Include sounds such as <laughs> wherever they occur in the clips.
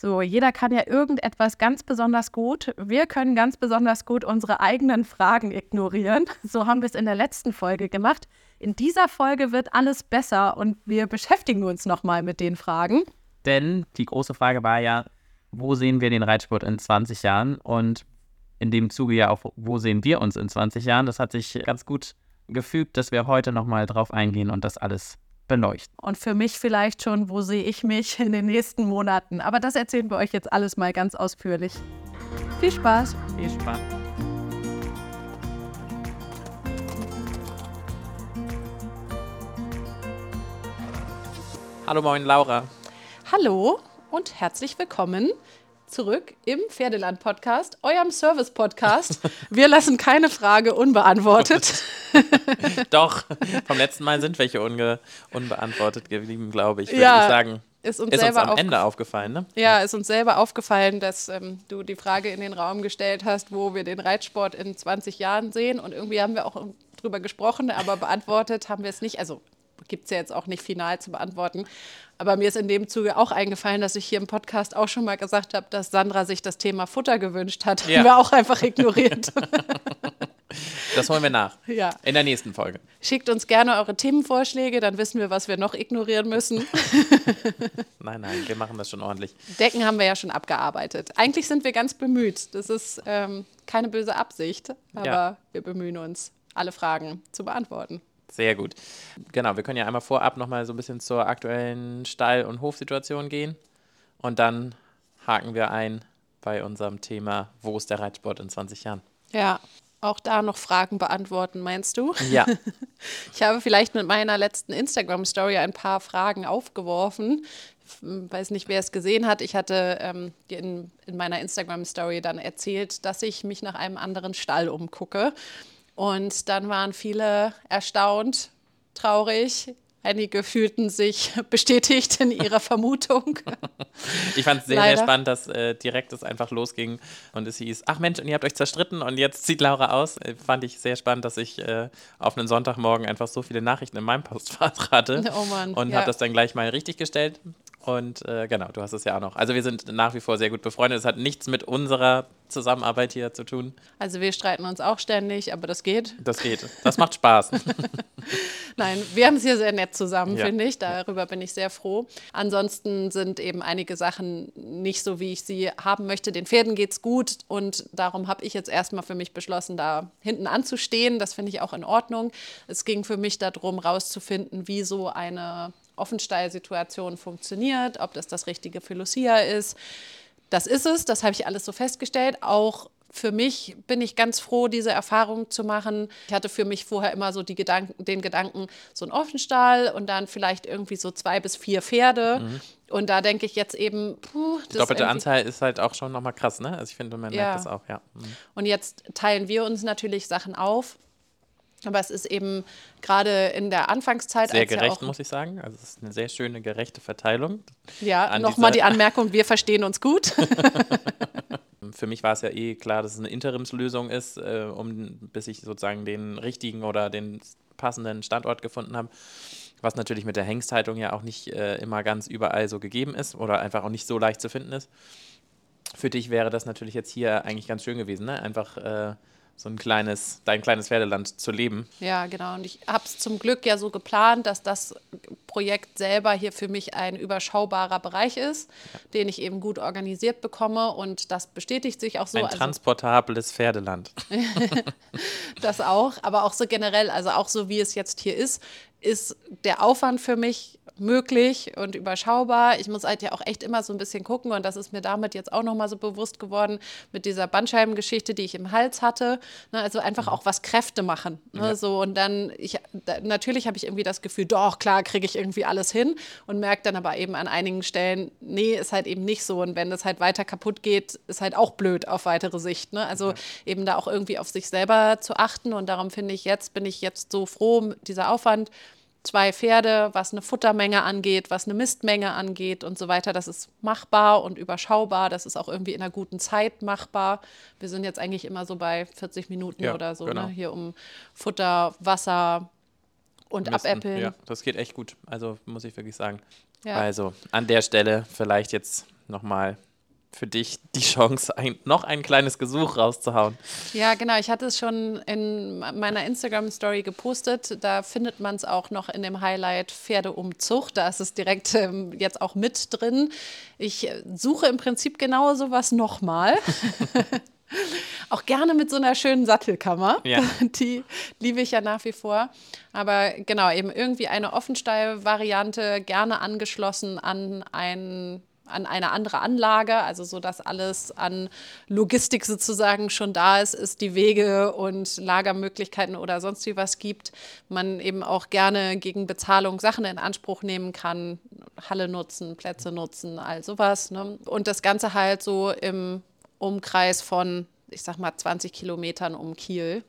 So, jeder kann ja irgendetwas ganz besonders gut. Wir können ganz besonders gut unsere eigenen Fragen ignorieren. <laughs> So haben wir es in der letzten Folge gemacht. In dieser Folge wird alles besser und wir beschäftigen uns nochmal mit den Fragen. Denn die große Frage war ja, wo sehen wir den Reitsport in 20 Jahren? Und in dem Zuge ja auch, wo sehen wir uns in 20 Jahren? Das hat sich ganz gut gefügt, dass wir heute nochmal drauf eingehen und das alles beleuchten. Und für mich vielleicht schon, wo sehe ich mich <laughs> in den nächsten Monaten. Aber das erzählen wir euch jetzt alles mal ganz ausführlich. Viel Spaß. Viel Spaß. Hallo, moin, Laura. Hallo und herzlich willkommen zurück im Pferdeland-Podcast, eurem Service-Podcast. Wir lassen keine Frage unbeantwortet. <laughs> Doch, vom letzten Mal sind welche unge unbeantwortet geblieben, glaube ich, würde ja, ich sagen. Ist uns, Ist uns selber am aufgef- Ende aufgefallen, ne? Ja, ist uns selber aufgefallen, dass ähm, du die Frage in den Raum gestellt hast, wo wir den Reitsport in 20 Jahren sehen. Und irgendwie haben wir auch drüber gesprochen, aber beantwortet haben wir es nicht. Also gibt es ja jetzt auch nicht final zu beantworten. Aber mir ist in dem Zuge auch eingefallen, dass ich hier im Podcast auch schon mal gesagt habe, dass Sandra sich das Thema Futter gewünscht hat. Ja. Haben wir auch einfach ignoriert. <laughs> Das holen wir nach. ja. In der nächsten Folge. Schickt uns gerne eure Themenvorschläge, dann wissen wir, was wir noch ignorieren müssen. <laughs> Nein, nein, wir machen das schon ordentlich. Decken haben wir ja schon abgearbeitet. Eigentlich sind wir ganz bemüht. Das ist ähm, keine böse Absicht, aber Ja. wir bemühen uns, alle Fragen zu beantworten. Sehr gut. Genau, wir können ja einmal vorab nochmal so ein bisschen zur aktuellen Stall- und Hofsituation gehen. Und dann haken wir ein bei unserem Thema, wo ist der Reitsport in 20 Jahren? Ja, auch da noch Fragen beantworten, meinst du? Ja, <laughs> Ich habe vielleicht mit meiner letzten Instagram-Story ein paar Fragen aufgeworfen. Ich weiß nicht, wer es gesehen hat. Ich hatte ähm, in, in meiner Instagram-Story dann erzählt, dass ich mich nach einem anderen Stall umgucke. Und dann waren viele erstaunt, traurig. Einige fühlten sich <laughs> bestätigt in ihrer Vermutung. <laughs> ich fand es sehr, Leider. sehr spannend, dass äh, direkt es einfach losging und es hieß, ach Mensch, und ihr habt euch zerstritten und jetzt zieht Laura aus. Äh, fand ich sehr spannend, dass ich äh, auf einen Sonntagmorgen einfach so viele Nachrichten in meinem Postfach hatte. Oh Mann, Und ja. habe das dann gleich mal richtig gestellt. Und äh, genau, du hast es ja auch noch. Also wir sind nach wie vor sehr gut befreundet. Es hat nichts mit unserer Zusammenarbeit hier zu tun. Also wir streiten uns auch ständig, aber das geht. Das geht. Das macht Spaß. <laughs> <laughs> Nein, wir haben es hier sehr nett zusammen, Ja. finde ich. Darüber bin ich sehr froh. Ansonsten sind eben einige Sachen nicht so, wie ich sie haben möchte. Den Pferden geht's gut und darum habe ich jetzt erstmal für mich beschlossen, da hinten anzustehen. Das finde ich auch in Ordnung. Es ging für mich darum, rauszufinden, wie so eine Offenstallsituation funktioniert, ob das das Richtige für Lucia ist. Das ist es, das habe ich alles so festgestellt. Auch für mich bin ich ganz froh, diese Erfahrung zu machen. Ich hatte für mich vorher immer so Gedanken, den Gedanken, so ein Offenstall und dann vielleicht irgendwie so zwei bis vier Pferde. Und da denke ich jetzt eben, puh, das Die doppelte Anzahl ist halt auch schon nochmal krass, ne? Also ich finde, man Ja. merkt das auch, ja. Mhm. Und jetzt teilen wir uns natürlich Sachen auf. Aber es ist eben gerade in der Anfangszeit, Sehr als ja gerecht, auch, muss ich sagen. Also es ist eine sehr schöne, gerechte Verteilung. ja, nochmal die Anmerkung, wir verstehen uns gut. <laughs> Für mich war es ja eh klar, dass es eine Interimslösung ist, äh, um, bis ich sozusagen den richtigen oder den passenden Standort gefunden habe. Was natürlich mit der Hengsthaltung ja auch nicht äh, immer ganz überall so gegeben ist oder einfach auch nicht so leicht zu finden ist. Für dich wäre das natürlich jetzt hier eigentlich ganz schön gewesen, ne? Einfach äh, so ein kleines, dein kleines Pferdeland zu leben. Ja, genau. Und ich habe es zum Glück ja so geplant, dass das Projekt selber hier für mich ein überschaubarer Bereich ist, den ich eben gut organisiert bekomme. Und das bestätigt sich auch so. ein Also transportables Pferdeland. <laughs> <laughs> das auch, aber auch so generell, also auch so wie es jetzt hier ist, ist der Aufwand für mich möglich und überschaubar. Ich muss halt ja auch echt immer so ein bisschen gucken und das ist mir damit jetzt auch nochmal so bewusst geworden mit dieser Bandscheibengeschichte, die ich im Hals hatte. Ne, also einfach auch was Kräfte machen. Ne, Ja. so und dann, ich, da, natürlich habe ich irgendwie das Gefühl, doch, klar, kriege ich irgendwie alles hin und merke dann aber eben an einigen Stellen, nee, ist halt eben nicht so. Und wenn das halt weiter kaputt geht, ist halt auch blöd auf weitere Sicht. Ne? Also eben da auch irgendwie auf sich selber zu achten und darum finde ich jetzt, bin ich jetzt so froh, dieser Aufwand, zwei Pferde, was eine Futtermenge angeht, was eine Mistmenge angeht und so weiter. Das ist machbar und überschaubar. Das ist auch irgendwie in einer guten Zeit machbar. Wir sind jetzt eigentlich immer so bei 40 Minuten Ja, oder so, genau. ne? hier um Futter, Wasser und Misten. abäppeln. Ja, das geht echt gut. Also muss ich wirklich sagen. Ja. Also an der Stelle vielleicht jetzt nochmal für dich die Chance, ein, noch ein kleines Gesuch rauszuhauen. Ja, genau. Ich hatte es schon in meiner Instagram-Story gepostet. Da findet man es auch noch in dem Highlight Pferdeumzucht. Da ist es direkt ähm, jetzt auch mit drin. Ich äh, suche im Prinzip genau sowas nochmal. <laughs> Auch gerne mit so einer schönen Sattelkammer. Ja. <laughs> Die liebe ich ja nach wie vor. Aber genau, eben irgendwie eine Offenstall-Variante, gerne angeschlossen an ein an eine andere Anlage, also so dass alles an Logistik sozusagen schon da ist, ist die Wege und Lagermöglichkeiten oder sonst wie was gibt. Man eben auch gerne gegen Bezahlung Sachen in Anspruch nehmen kann, Halle nutzen, Plätze nutzen, all sowas. Ne? Und das Ganze halt so im Umkreis von ich sag mal, 20 Kilometern um Kiel.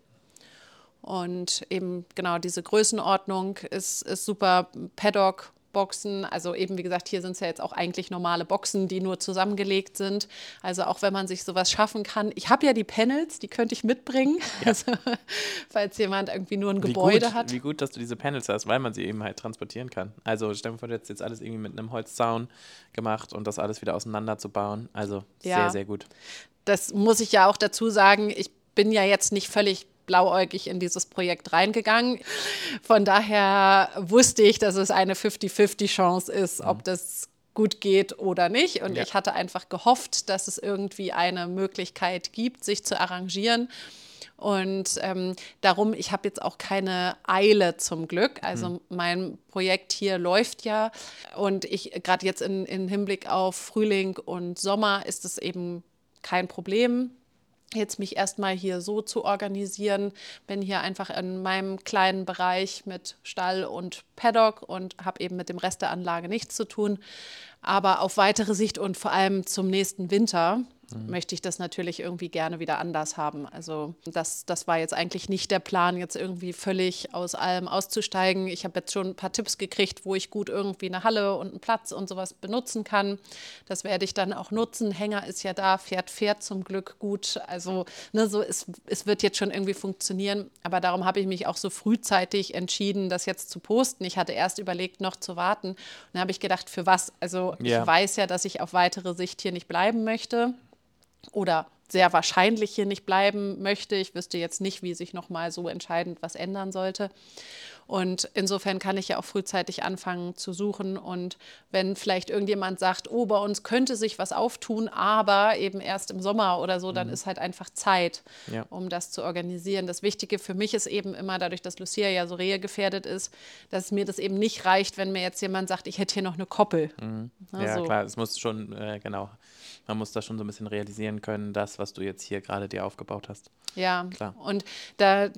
Und eben genau diese Größenordnung ist, ist super. Paddock, Boxen, also eben wie gesagt, hier sind es ja jetzt auch eigentlich normale Boxen, die nur zusammengelegt sind. Also auch wenn man sich sowas schaffen kann. Ich habe ja die Panels, die könnte ich mitbringen, ja. also, <laughs> falls jemand irgendwie nur ein wie Gebäude gut, hat. Wie gut, dass du diese Panels hast, weil man sie eben halt transportieren kann. Also stell dir vor, du hättest jetzt alles irgendwie mit einem Holzzaun gemacht und das alles wieder auseinanderzubauen. Also ja. sehr, sehr gut das muss ich ja auch dazu sagen, ich bin ja jetzt nicht völlig blauäugig in dieses Projekt reingegangen. Von daher wusste ich, dass es eine 50-50-Chance ist, ob mhm. das gut geht oder nicht. Und ja. ich hatte einfach gehofft, dass es irgendwie eine Möglichkeit gibt, sich zu arrangieren. Und ähm, darum, ich habe jetzt auch keine Eile zum Glück. Also mhm. mein Projekt hier läuft ja. Und ich gerade jetzt in, in Hinblick auf Frühling und Sommer ist es eben kein Problem jetzt mich erstmal hier so zu organisieren. Bin hier einfach in meinem kleinen Bereich mit Stall und Paddock und habe eben mit dem Rest der Anlage nichts zu tun. Aber auf weitere Sicht und vor allem zum nächsten Winter mhm. möchte ich das natürlich irgendwie gerne wieder anders haben. Also das, das war jetzt eigentlich nicht der Plan, jetzt irgendwie völlig aus allem auszusteigen. Ich habe jetzt schon ein paar Tipps gekriegt, wo ich gut irgendwie eine Halle und einen Platz und sowas benutzen kann. Das werde ich dann auch nutzen. Hänger ist ja da, fährt, fährt zum Glück gut. Also ne, so es, es wird jetzt schon irgendwie funktionieren. Aber darum habe ich mich auch so frühzeitig entschieden, das jetzt zu posten. Ich hatte erst überlegt, noch zu warten. Und dann habe ich gedacht, für was? Also ja. ich weiß ja, dass ich auf weitere Sicht hier nicht bleiben möchte oder sehr wahrscheinlich hier nicht bleiben möchte. Ich wüsste jetzt nicht, wie sich nochmal so entscheidend was ändern sollte. Und insofern kann ich ja auch frühzeitig anfangen zu suchen. Und wenn vielleicht irgendjemand sagt, oh, bei uns könnte sich was auftun, aber eben erst im Sommer oder so, dann mhm. ist halt einfach Zeit, ja. um das zu organisieren. Das Wichtige für mich ist eben immer, dadurch, dass Lucia ja so rehegefährdet ist, dass mir das eben nicht reicht, wenn mir jetzt jemand sagt, ich hätte hier noch eine Koppel. Mhm. Ja, so. klar, es muss schon, äh, genau man muss da schon so ein bisschen realisieren können, das, was du jetzt hier gerade dir aufgebaut hast. Ja, klar. Und da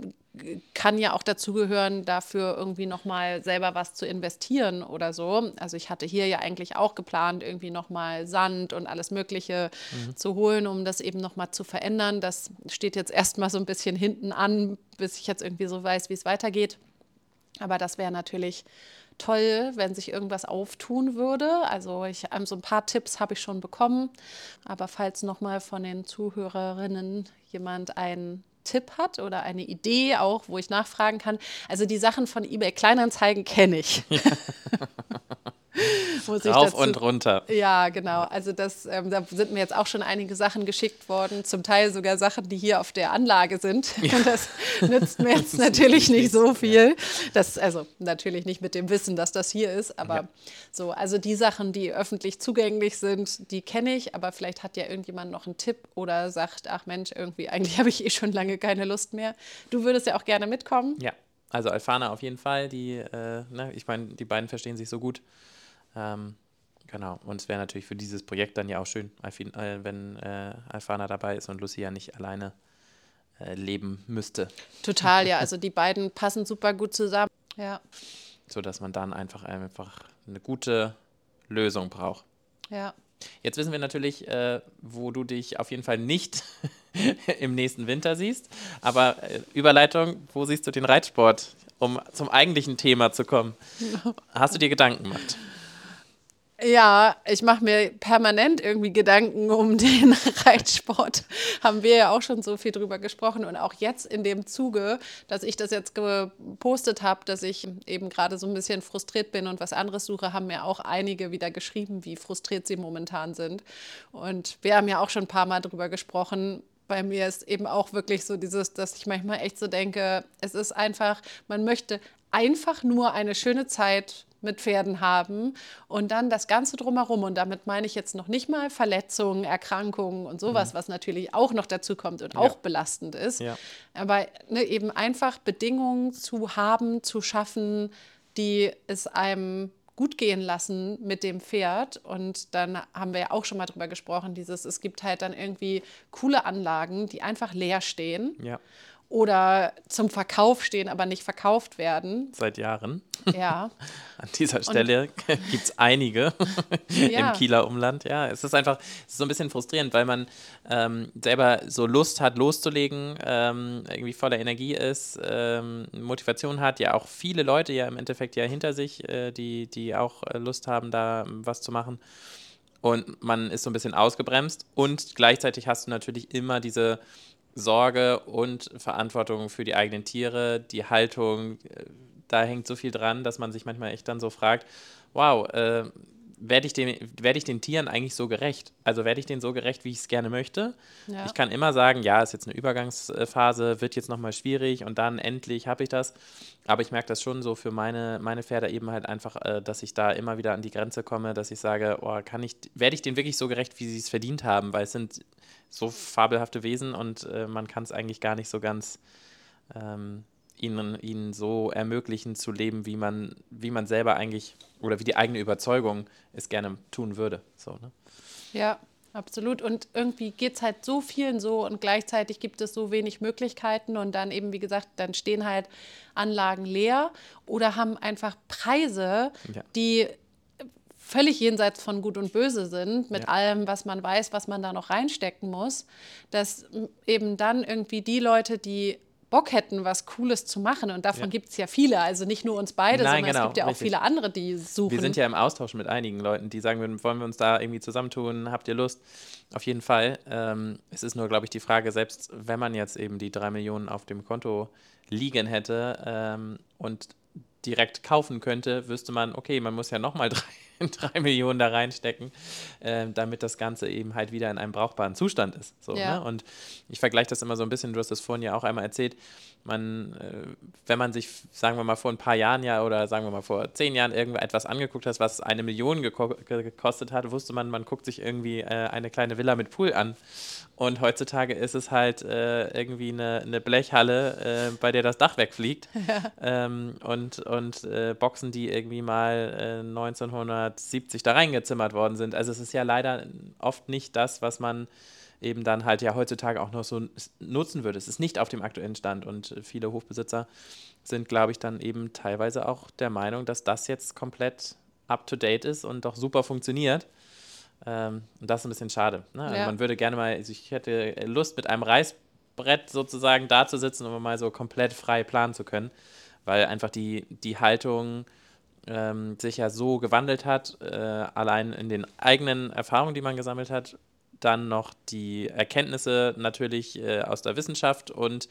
kann ja auch dazugehören, dafür irgendwie nochmal selber was zu investieren oder so. Also ich hatte hier ja eigentlich auch geplant, irgendwie nochmal Sand und alles Mögliche mhm. zu holen, um das eben nochmal zu verändern. Das steht jetzt erstmal so ein bisschen hinten an, bis ich jetzt irgendwie so weiß, wie es weitergeht. Aber das wäre natürlich toll, wenn sich irgendwas auftun würde. Also ich, ähm, so ein paar Tipps habe ich schon bekommen. Aber falls nochmal von den Zuhörerinnen jemand einen Tipp hat oder eine Idee auch, wo ich nachfragen kann. Also die Sachen von eBay Kleinanzeigen kenne ich. <laughs> <laughs> <laughs> Muss Rauf dazu, und runter. Ja, genau. Also das, ähm, da sind mir jetzt auch schon einige Sachen geschickt worden, zum Teil sogar Sachen, die hier auf der Anlage sind. Ja. Und <laughs> das nützt mir <laughs> jetzt natürlich nicht so viel. Das, also natürlich nicht mit dem Wissen, dass das hier ist, aber ja. so, also die Sachen, die öffentlich zugänglich sind, die kenne ich, aber vielleicht hat ja irgendjemand noch einen Tipp oder sagt, ach Mensch, irgendwie, eigentlich habe ich eh schon lange keine Lust mehr. Du würdest ja auch gerne mitkommen. Ja. Also Alfana auf jeden Fall, die, äh, ne, ich meine, die beiden verstehen sich so gut. Ähm, genau. Und es wäre natürlich für dieses Projekt dann ja auch schön, äh, wenn äh, Alfana dabei ist und Lucia nicht alleine äh, leben müsste. Total, ja. <laughs> Also die beiden passen super gut zusammen. Ja. So dass man dann einfach einfach eine gute Lösung braucht. Ja. Jetzt wissen wir natürlich, äh, wo du dich auf jeden Fall nicht <laughs> im nächsten Winter siehst. Aber äh, Überleitung, wo siehst du den Reitsport, um zum eigentlichen Thema zu kommen? <laughs> Hast du dir Gedanken gemacht? Ja, ich mache mir permanent irgendwie Gedanken um <laughs> den Reitsport. Haben wir ja auch schon so viel drüber gesprochen. Und auch jetzt in dem Zuge, dass ich das jetzt gepostet habe, dass ich eben gerade so ein bisschen frustriert bin und was anderes suche, haben mir auch einige wieder geschrieben, wie frustriert sie momentan sind. Und wir haben ja auch schon ein paar Mal drüber gesprochen, bei mir ist eben auch wirklich so dieses, dass ich manchmal echt so denke, es ist einfach, man möchte einfach nur eine schöne Zeit mit Pferden haben und dann das Ganze drumherum. Und damit meine ich jetzt noch nicht mal Verletzungen, Erkrankungen und sowas, mhm. was natürlich auch noch dazu kommt und ja. auch belastend ist. Ja. Aber ne, eben einfach Bedingungen zu haben, zu schaffen, die es einem gut gehen lassen mit dem Pferd. Und dann haben wir ja auch schon mal drüber gesprochen, dieses, es gibt halt dann irgendwie coole Anlagen, die einfach leer stehen. Ja oder zum Verkauf stehen, aber nicht verkauft werden. Seit Jahren. Ja. <laughs> An dieser Stelle <laughs> gibt es einige <laughs> ja. im Kieler Umland. Ja, es ist einfach es ist so ein bisschen frustrierend, weil man ähm, selber so Lust hat, loszulegen, ähm, irgendwie voller Energie ist, ähm, Motivation hat, ja auch viele Leute ja im Endeffekt ja hinter sich, äh, die, die auch äh, Lust haben, da was zu machen. Und man ist so ein bisschen ausgebremst und gleichzeitig hast du natürlich immer diese Sorge und Verantwortung für die eigenen Tiere, die Haltung, äh, da hängt so viel dran, dass man sich manchmal echt dann so fragt, wow, äh, werde ich, den, werd ich den Tieren eigentlich so gerecht? Also werde ich denen so gerecht, wie ich es gerne möchte? Ja. Ich kann immer sagen, ja, ist jetzt eine Übergangsphase, wird jetzt nochmal schwierig und dann endlich habe ich das. Aber ich merke das schon so für meine, meine Pferde eben halt einfach, äh, dass ich da immer wieder an die Grenze komme, dass ich sage, oh, kann ich, werde ich denen wirklich so gerecht, wie sie es verdient haben? Weil es sind so fabelhafte Wesen und äh, man kann es eigentlich gar nicht so ganz ähm, ihnen, ihnen so ermöglichen zu leben, wie man, wie man selber eigentlich oder wie die eigene Überzeugung es gerne tun würde. So, ne? Ja, absolut. Und irgendwie geht es halt so vielen so und gleichzeitig gibt es so wenig Möglichkeiten und dann eben, wie gesagt, dann stehen halt Anlagen leer oder haben einfach Preise, ja. die völlig jenseits von Gut und Böse sind, mit ja. allem, was man weiß, was man da noch reinstecken muss, dass eben dann irgendwie die Leute, die Bock hätten, was Cooles zu machen. Und davon ja. gibt es ja viele. Also nicht nur uns beide, Nein, sondern genau, es gibt ja auch richtig. viele andere, die suchen. Wir sind ja im Austausch mit einigen Leuten, die sagen, wollen wir uns da irgendwie zusammentun? Habt ihr Lust? Auf jeden Fall. Ähm, es ist nur, glaube ich, die Frage, selbst wenn man jetzt eben die drei Millionen auf dem Konto liegen hätte ähm, und direkt kaufen könnte, wüsste man, okay, man muss ja nochmal <laughs> drei <laughs> drei Millionen da reinstecken, äh, damit das Ganze eben halt wieder in einem brauchbaren Zustand ist. So, ja. ne? Und ich vergleiche das immer so ein bisschen, du hast das vorhin ja auch einmal erzählt, man, äh, wenn man sich, sagen wir mal, vor ein paar Jahren ja oder sagen wir mal vor zehn Jahren irgendetwas angeguckt hat, was eine Million geko gekostet hat, wusste man, man guckt sich irgendwie äh, eine kleine Villa mit Pool an. Und heutzutage ist es halt äh, irgendwie eine, eine Blechhalle, äh, bei der das Dach wegfliegt. <laughs> Ja. Ähm, und und äh, Boxen, die irgendwie mal 1970 äh, da reingezimmert worden sind. Also es ist ja leider oft nicht das, was man eben dann halt ja heutzutage auch noch so nutzen würde. Es ist nicht auf dem aktuellen Stand und viele Hofbesitzer sind, glaube ich, dann eben teilweise auch der Meinung, dass das jetzt komplett up-to-date ist und doch super funktioniert. Ähm, und das ist ein bisschen schade. Ne? Also ja. man würde gerne mal, also ich hätte Lust, mit einem Reißbrett sozusagen da zu sitzen, um mal so komplett frei planen zu können, weil einfach die, die Haltung ähm, sich ja so gewandelt hat, äh, allein in den eigenen Erfahrungen, die man gesammelt hat, dann noch die Erkenntnisse natürlich äh, aus der Wissenschaft und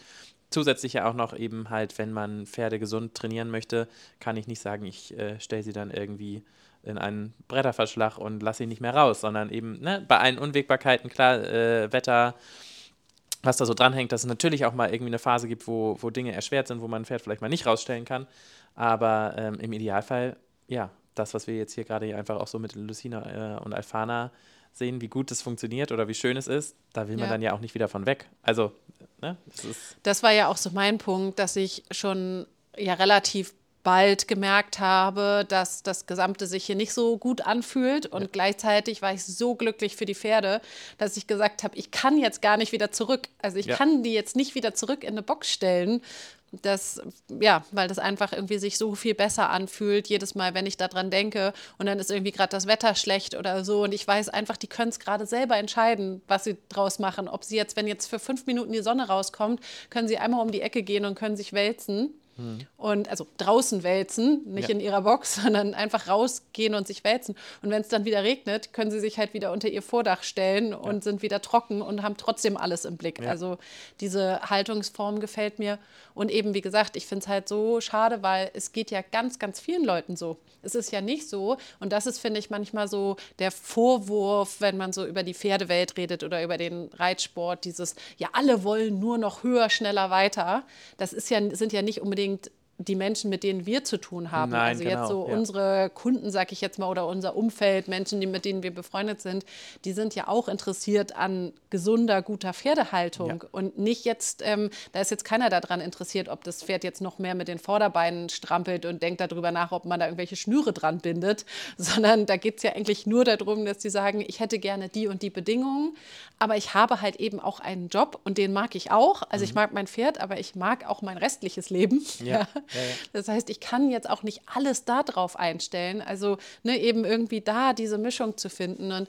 zusätzlich ja auch noch eben halt, wenn man Pferde gesund trainieren möchte, kann ich nicht sagen, ich äh, stelle sie dann irgendwie in einen Bretterverschlag und lasse sie nicht mehr raus, sondern eben ne, bei allen Unwägbarkeiten, klar, äh, Wetter, was da so dranhängt, dass es natürlich auch mal irgendwie eine Phase gibt, wo, wo Dinge erschwert sind, wo man ein Pferd vielleicht mal nicht rausstellen kann. Aber ähm, im Idealfall, ja, das, was wir jetzt hier gerade einfach auch so mit Lucina äh, und Alfana sehen, wie gut es funktioniert oder wie schön es ist, da will man ja. dann ja auch nicht wieder von weg. Also, ne, das ist. Das war ja auch so mein Punkt, dass ich schon ja relativ bald gemerkt habe, dass das Gesamte sich hier nicht so gut anfühlt. Und ja. gleichzeitig war ich so glücklich für die Pferde, dass ich gesagt habe, ich kann jetzt gar nicht wieder zurück. Also ich ja. kann die jetzt nicht wieder zurück in eine Box stellen, das, ja, weil das einfach irgendwie sich so viel besser anfühlt, jedes Mal, wenn ich daran denke und dann ist irgendwie gerade das Wetter schlecht oder so und ich weiß einfach, die können es gerade selber entscheiden, was sie draus machen. Ob sie jetzt, wenn jetzt für fünf Minuten die Sonne rauskommt, können sie einmal um die Ecke gehen und können sich wälzen. Und also draußen wälzen, nicht Ja. in ihrer Box, <laughs> sondern einfach rausgehen und sich wälzen. Und wenn es dann wieder regnet, können sie sich halt wieder unter ihr Vordach stellen und sind wieder trocken und haben trotzdem alles im Blick. Ja. Also diese Haltungsform gefällt mir. Und eben, wie gesagt, ich finde es halt so schade, weil es geht ja ganz, ganz vielen Leuten so. Es ist ja nicht so. Und das ist, finde ich, manchmal so der Vorwurf, wenn man so über die Pferdewelt redet oder über den Reitsport, dieses, ja, alle wollen nur noch höher, schneller, weiter. Das ist ja, sind ja nicht unbedingt unbedingt die Menschen, mit denen wir zu tun haben. Nein, also genau, jetzt so ja. unsere Kunden, sag ich jetzt mal, oder unser Umfeld, Menschen, die, mit denen wir befreundet sind, die sind ja auch interessiert an gesunder, guter Pferdehaltung. Ja. Und nicht jetzt, ähm, da ist jetzt keiner daran interessiert, ob das Pferd jetzt noch mehr mit den Vorderbeinen strampelt und denkt darüber nach, ob man da irgendwelche Schnüre dran bindet, <laughs> sondern da geht es ja eigentlich nur darum, dass die sagen, ich hätte gerne die und die Bedingungen, aber ich habe halt eben auch einen Job und den mag ich auch. Also ich mag mein Pferd, aber ich mag auch mein restliches Leben. Mhm. Ja. <laughs> Das heißt, ich kann jetzt auch nicht alles da drauf einstellen. Also ne, eben irgendwie da diese Mischung zu finden. Und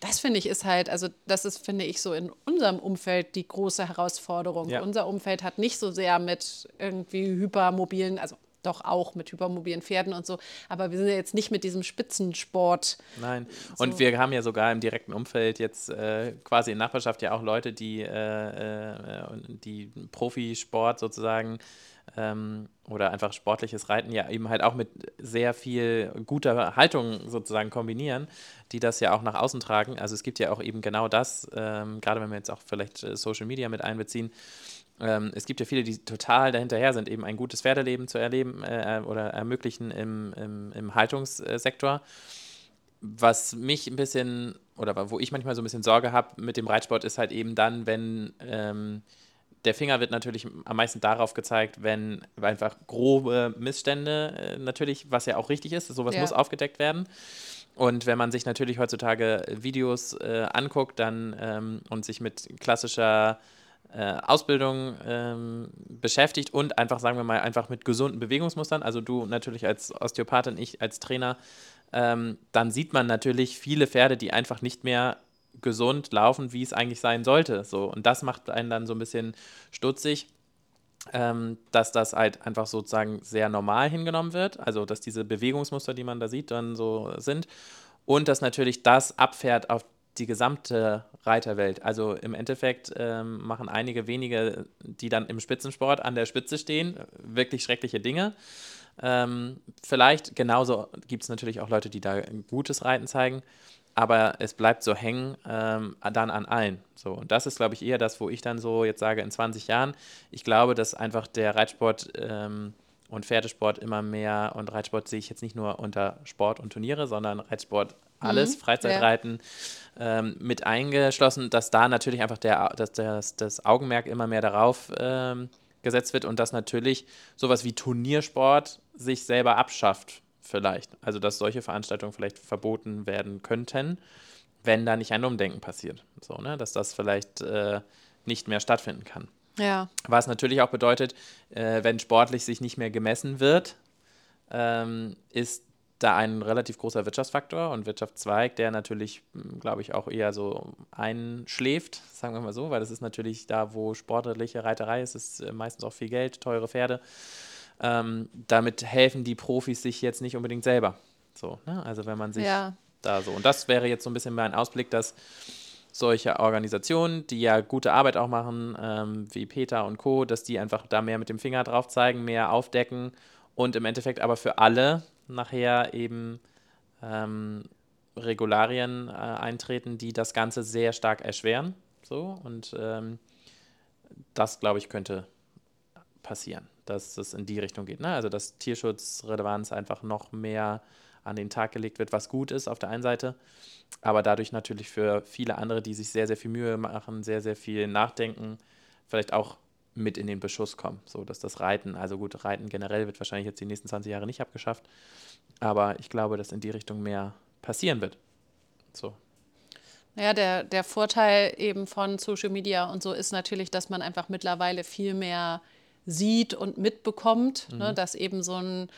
das finde ich ist halt, also das ist, finde ich, so in unserem Umfeld die große Herausforderung. Ja. Unser Umfeld hat nicht so sehr mit irgendwie hypermobilen, also doch auch mit hypermobilen Pferden und so, aber wir sind ja jetzt nicht mit diesem Spitzensport. Nein. Und wir haben ja sogar im direkten Umfeld jetzt äh, quasi in Nachbarschaft ja auch Leute, die, äh, äh, die Profisport sozusagen ähm, oder einfach sportliches Reiten ja eben halt auch mit sehr viel guter Haltung sozusagen kombinieren, die das ja auch nach außen tragen. Also es gibt ja auch eben genau das, ähm, gerade wenn wir jetzt auch vielleicht äh, Social Media mit einbeziehen. Ähm, es gibt ja viele, die total dahinterher sind, eben ein gutes Pferdeleben zu erleben äh, oder ermöglichen im, im, im Haltungssektor was mich ein bisschen, oder wo ich manchmal so ein bisschen Sorge habe mit dem Reitsport, ist halt eben dann, wenn ähm, der Finger wird natürlich am meisten darauf gezeigt, wenn einfach grobe Missstände äh, natürlich, was ja auch richtig ist, sowas Ja. muss aufgedeckt werden. Und wenn man sich natürlich heutzutage Videos äh, anguckt dann, ähm, und sich mit klassischer äh, Ausbildung ähm, beschäftigt und einfach, sagen wir mal, einfach mit gesunden Bewegungsmustern, also du natürlich als Osteopathin, ich als Trainer, ähm, dann sieht man natürlich viele Pferde, die einfach nicht mehr gesund laufen, wie es eigentlich sein sollte. So. Und das macht einen dann so ein bisschen stutzig, ähm, dass das halt einfach sozusagen sehr normal hingenommen wird. Also, dass diese Bewegungsmuster, die man da sieht, dann so sind. Und dass natürlich das abfährt auf die gesamte Reiterwelt. Also im Endeffekt ähm, machen einige wenige, die dann im Spitzensport an der Spitze stehen, wirklich schreckliche Dinge. Ähm, vielleicht genauso gibt es natürlich auch Leute, die da gutes Reiten zeigen, aber es bleibt so hängen ähm, dann an allen. So, und das ist, glaube ich, eher das, wo ich dann so jetzt sage, in 20 Jahren, ich glaube, dass einfach der Reitsport ähm, und Pferdesport immer mehr, und Reitsport sehe ich jetzt nicht nur unter Sport und Turniere, sondern Reitsport alles, Freizeitreiten ähm, mit eingeschlossen, dass da natürlich einfach der, dass das, das Augenmerk immer mehr darauf ähm, gesetzt wird und dass natürlich sowas wie Turniersport sich selber abschafft, vielleicht. Also dass solche Veranstaltungen vielleicht verboten werden könnten, wenn da nicht ein Umdenken passiert. So, ne? Dass das vielleicht äh, nicht mehr stattfinden kann. Ja. Was natürlich auch bedeutet, äh, wenn sportlich sich nicht mehr gemessen wird, ähm, ist da ein relativ großer Wirtschaftsfaktor und Wirtschaftszweig, der natürlich, glaube ich, auch eher so einschläft, sagen wir mal so, weil das ist natürlich da, wo sportliche Reiterei ist, ist äh, meistens auch viel Geld, teure Pferde. Ähm, damit helfen die Profis sich jetzt nicht unbedingt selber. So, ne? Also wenn man sich Ja. da so. Und das wäre jetzt so ein bisschen mein Ausblick, dass solche Organisationen, die ja gute Arbeit auch machen, ähm, wie Peter und Co., dass die einfach da mehr mit dem Finger drauf zeigen, mehr aufdecken und im Endeffekt aber für alle nachher eben ähm, Regularien äh, eintreten, die das Ganze sehr stark erschweren. So und ähm, das, glaube ich, könnte passieren, dass es in die Richtung geht. Ne? Also dass Tierschutzrelevanz einfach noch mehr an den Tag gelegt wird, was gut ist auf der einen Seite, aber dadurch natürlich für viele andere, die sich sehr, sehr viel Mühe machen, sehr, sehr viel nachdenken, vielleicht auch mit in den Beschuss kommen. So dass das Reiten, also gut, Reiten generell wird wahrscheinlich jetzt die nächsten 20 Jahre nicht abgeschafft, aber ich glaube, dass in die Richtung mehr passieren wird. So. Ja, der, der Vorteil eben von Social Media und so ist natürlich, dass man einfach mittlerweile viel mehr sieht und mitbekommt, ne, dass eben so ein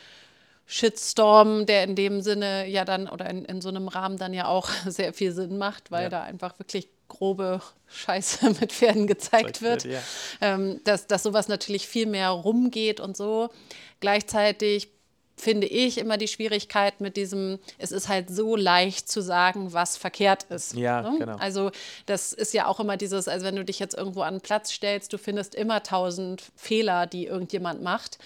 Shitstorm, der in dem Sinne ja dann oder in, in so einem Rahmen dann ja auch <laughs> sehr viel Sinn macht, weil Ja. da einfach wirklich grobe Scheiße <laughs> mit Pferden gezeigt wird, wird, ja. ähm, dass, dass sowas natürlich viel mehr rumgeht und so. Gleichzeitig finde ich immer die Schwierigkeit mit diesem, es ist halt so leicht zu sagen, was verkehrt ist. Ja, ne? genau. Also das ist ja auch immer dieses, also wenn du dich jetzt irgendwo an einen Platz stellst, du findest immer tausend Fehler, die irgendjemand macht.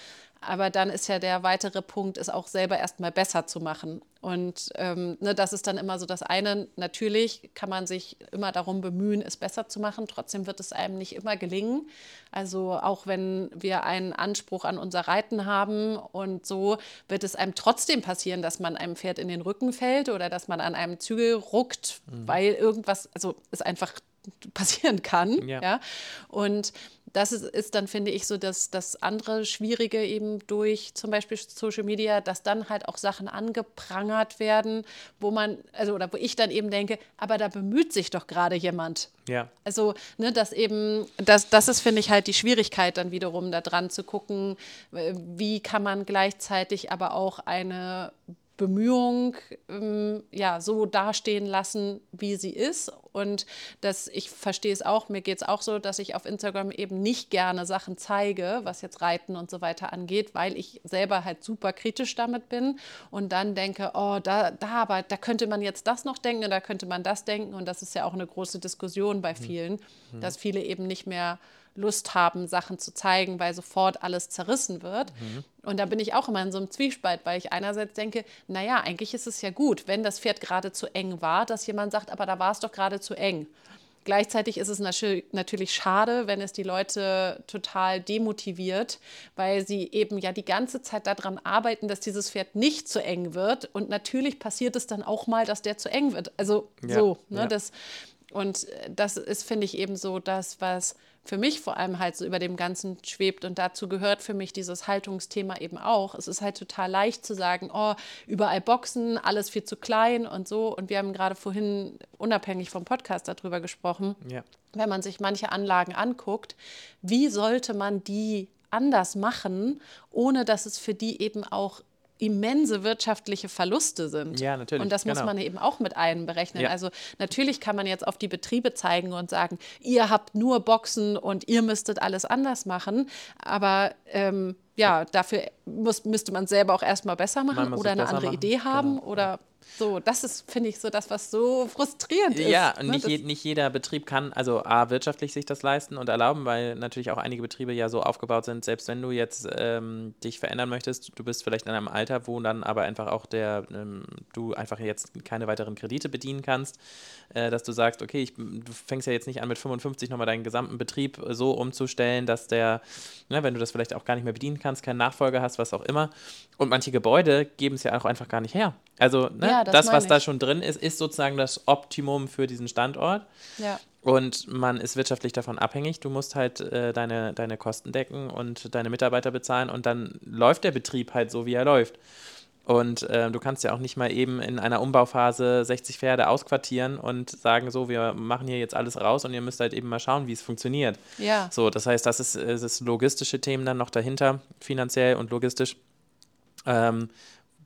Aber dann ist ja der weitere Punkt, es auch selber erstmal besser zu machen. Und ähm, ne, das ist dann immer so das eine. Natürlich kann man sich immer darum bemühen, es besser zu machen. Trotzdem wird es einem nicht immer gelingen. Also auch wenn wir einen Anspruch an unser Reiten haben und so, wird es einem trotzdem passieren, dass man einem Pferd in den Rücken fällt oder dass man an einem Zügel ruckt, mhm. weil irgendwas, also es einfach passieren kann. Ja. ja? Und das ist, ist, dann, finde ich, so das, das andere Schwierige eben durch zum Beispiel Social Media, dass dann halt auch Sachen angeprangert werden, wo man, also oder wo ich dann eben denke, aber da bemüht sich doch gerade jemand. Ja. Also, ne, dass eben, das, das ist, finde ich, halt die Schwierigkeit dann wiederum da dran zu gucken, wie kann man gleichzeitig aber auch eine Bemühung ähm, ja, so dastehen lassen, wie sie ist. Und dass ich verstehe es auch, mir geht es auch so, dass ich auf Instagram eben nicht gerne Sachen zeige, was jetzt Reiten und so weiter angeht, weil ich selber halt super kritisch damit bin und dann denke, oh, da, da, aber da könnte man jetzt das noch denken und da könnte man das denken. Und das ist ja auch eine große Diskussion bei mhm. vielen, mhm. dass viele eben nicht mehr Lust haben, Sachen zu zeigen, weil sofort alles zerrissen wird. Mhm. Und da bin ich auch immer in so einem Zwiespalt, weil ich einerseits denke, naja, eigentlich ist es ja gut, wenn das Pferd gerade zu eng war, dass jemand sagt, aber da war es doch gerade zu eng. Gleichzeitig ist es natürlich schade, wenn es die Leute total demotiviert, weil sie eben ja die ganze Zeit daran arbeiten, dass dieses Pferd nicht zu eng wird. Und natürlich passiert es dann auch mal, dass der zu eng wird. Also ja, so. Ne, ja. das, und das ist, finde ich, eben so das, was für mich vor allem halt so über dem Ganzen schwebt. Und dazu gehört für mich dieses Haltungsthema eben auch. Es ist halt total leicht zu sagen, oh, überall Boxen, alles viel zu klein und so. Und wir haben gerade vorhin unabhängig vom Podcast darüber gesprochen. Ja. Wenn man sich manche Anlagen anguckt, wie sollte man die anders machen, ohne dass es für die eben auch immense wirtschaftliche Verluste sind. Ja, natürlich. Und das muss genau. man eben auch mit einberechnen. Ja. Also natürlich kann man jetzt auf die Betriebe zeigen und sagen, ihr habt nur Boxen und ihr müsstet alles anders machen. Aber ähm, ja, dafür muss, müsste man selber auch erstmal besser machen oder eine andere machen. Idee haben genau. oder so, das ist, finde ich, so das, was so frustrierend ist. Ja, und ne? nicht, je, nicht jeder Betrieb kann, also A, wirtschaftlich sich das leisten und erlauben, weil natürlich auch einige Betriebe ja so aufgebaut sind, selbst wenn du jetzt ähm, dich verändern möchtest, du bist vielleicht in einem Alter, wo dann aber einfach auch der, ähm, du einfach jetzt keine weiteren Kredite bedienen kannst, äh, dass du sagst, okay, ich, du fängst ja jetzt nicht an mit 55 nochmal deinen gesamten Betrieb so umzustellen, dass der, ne, wenn du das vielleicht auch gar nicht mehr bedienen kannst, keinen Nachfolger hast, was auch immer. Und manche Gebäude geben es ja auch einfach gar nicht her. Also ne, ja, das, das was ich. da schon drin ist, ist sozusagen das Optimum für diesen Standort. Ja. Und man ist wirtschaftlich davon abhängig. Du musst halt äh, deine, deine Kosten decken und deine Mitarbeiter bezahlen und dann läuft der Betrieb halt so, wie er läuft. Und äh, du kannst ja auch nicht mal eben in einer Umbauphase 60 Pferde ausquartieren und sagen, so, wir machen hier jetzt alles raus und ihr müsst halt eben mal schauen, wie es funktioniert. Ja. So, das heißt, das ist, das ist logistische Themen dann noch dahinter, finanziell und logistisch, ähm,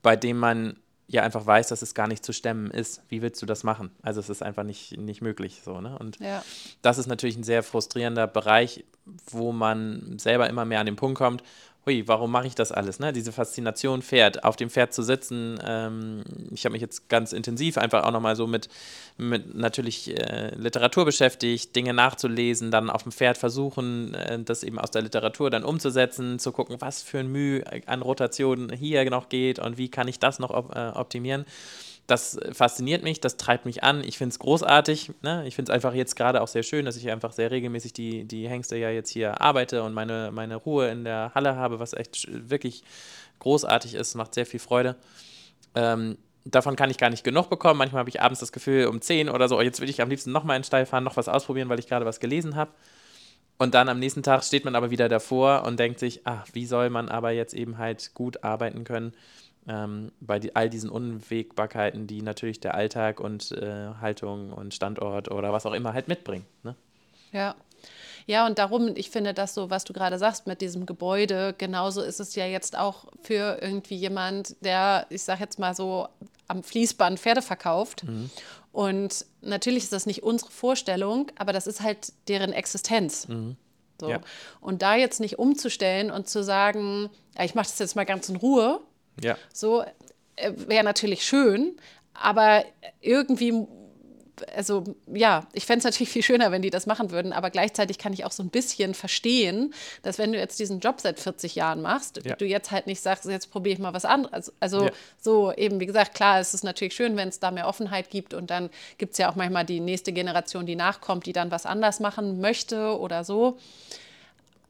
bei dem man ja einfach weiß, dass es gar nicht zu stemmen ist. Wie willst du das machen? Also es ist einfach nicht, nicht möglich so. Ne? Und ja. das ist natürlich ein sehr frustrierender Bereich, wo man selber immer mehr an den Punkt kommt, hui, warum mache ich das alles? Ne? Diese Faszination Pferd, auf dem Pferd zu sitzen. Ähm, ich habe mich jetzt ganz intensiv einfach auch nochmal so mit, mit natürlich äh, Literatur beschäftigt, Dinge nachzulesen, dann auf dem Pferd versuchen, äh, das eben aus der Literatur dann umzusetzen, zu gucken, was für ein Mühe an Rotation hier noch geht und wie kann ich das noch op äh, optimieren das fasziniert mich, das treibt mich an. Ich finde es großartig. Ne? Ich finde es einfach jetzt gerade auch sehr schön, dass ich einfach sehr regelmäßig die, die Hengste ja jetzt hier arbeite und meine, meine Ruhe in der Halle habe, was echt wirklich großartig ist, macht sehr viel Freude. Ähm, davon kann ich gar nicht genug bekommen. Manchmal habe ich abends das Gefühl, um 10 oder so, oh, jetzt will ich am liebsten nochmal in den Stall fahren, noch was ausprobieren, weil ich gerade was gelesen habe. Und dann am nächsten Tag steht man aber wieder davor und denkt sich, ach, wie soll man aber jetzt eben halt gut arbeiten können? Ähm, bei die, all diesen Unwägbarkeiten, die natürlich der Alltag und äh, Haltung und Standort oder was auch immer halt mitbringt. Ne? Ja. Ja, und darum, ich finde das so, was du gerade sagst mit diesem Gebäude, genauso ist es ja jetzt auch für irgendwie jemand, der, ich sag jetzt mal so, am Fließband Pferde verkauft. Mhm. Und natürlich ist das nicht unsere Vorstellung, aber das ist halt deren Existenz. Mhm. So. Ja. Und da jetzt nicht umzustellen und zu sagen, ja, ich mache das jetzt mal ganz in Ruhe, ja. so äh, wäre natürlich schön, aber irgendwie also ja, ich fände es natürlich viel schöner, wenn die das machen würden, aber gleichzeitig kann ich auch so ein bisschen verstehen, dass wenn du jetzt diesen Job seit 40 Jahren machst, ja. du jetzt halt nicht sagst, jetzt probiere ich mal was anderes. Also, also ja. so eben, wie gesagt, klar, es ist natürlich schön, wenn es da mehr Offenheit gibt und dann gibt es ja auch manchmal die nächste Generation, die nachkommt, die dann was anders machen möchte oder so.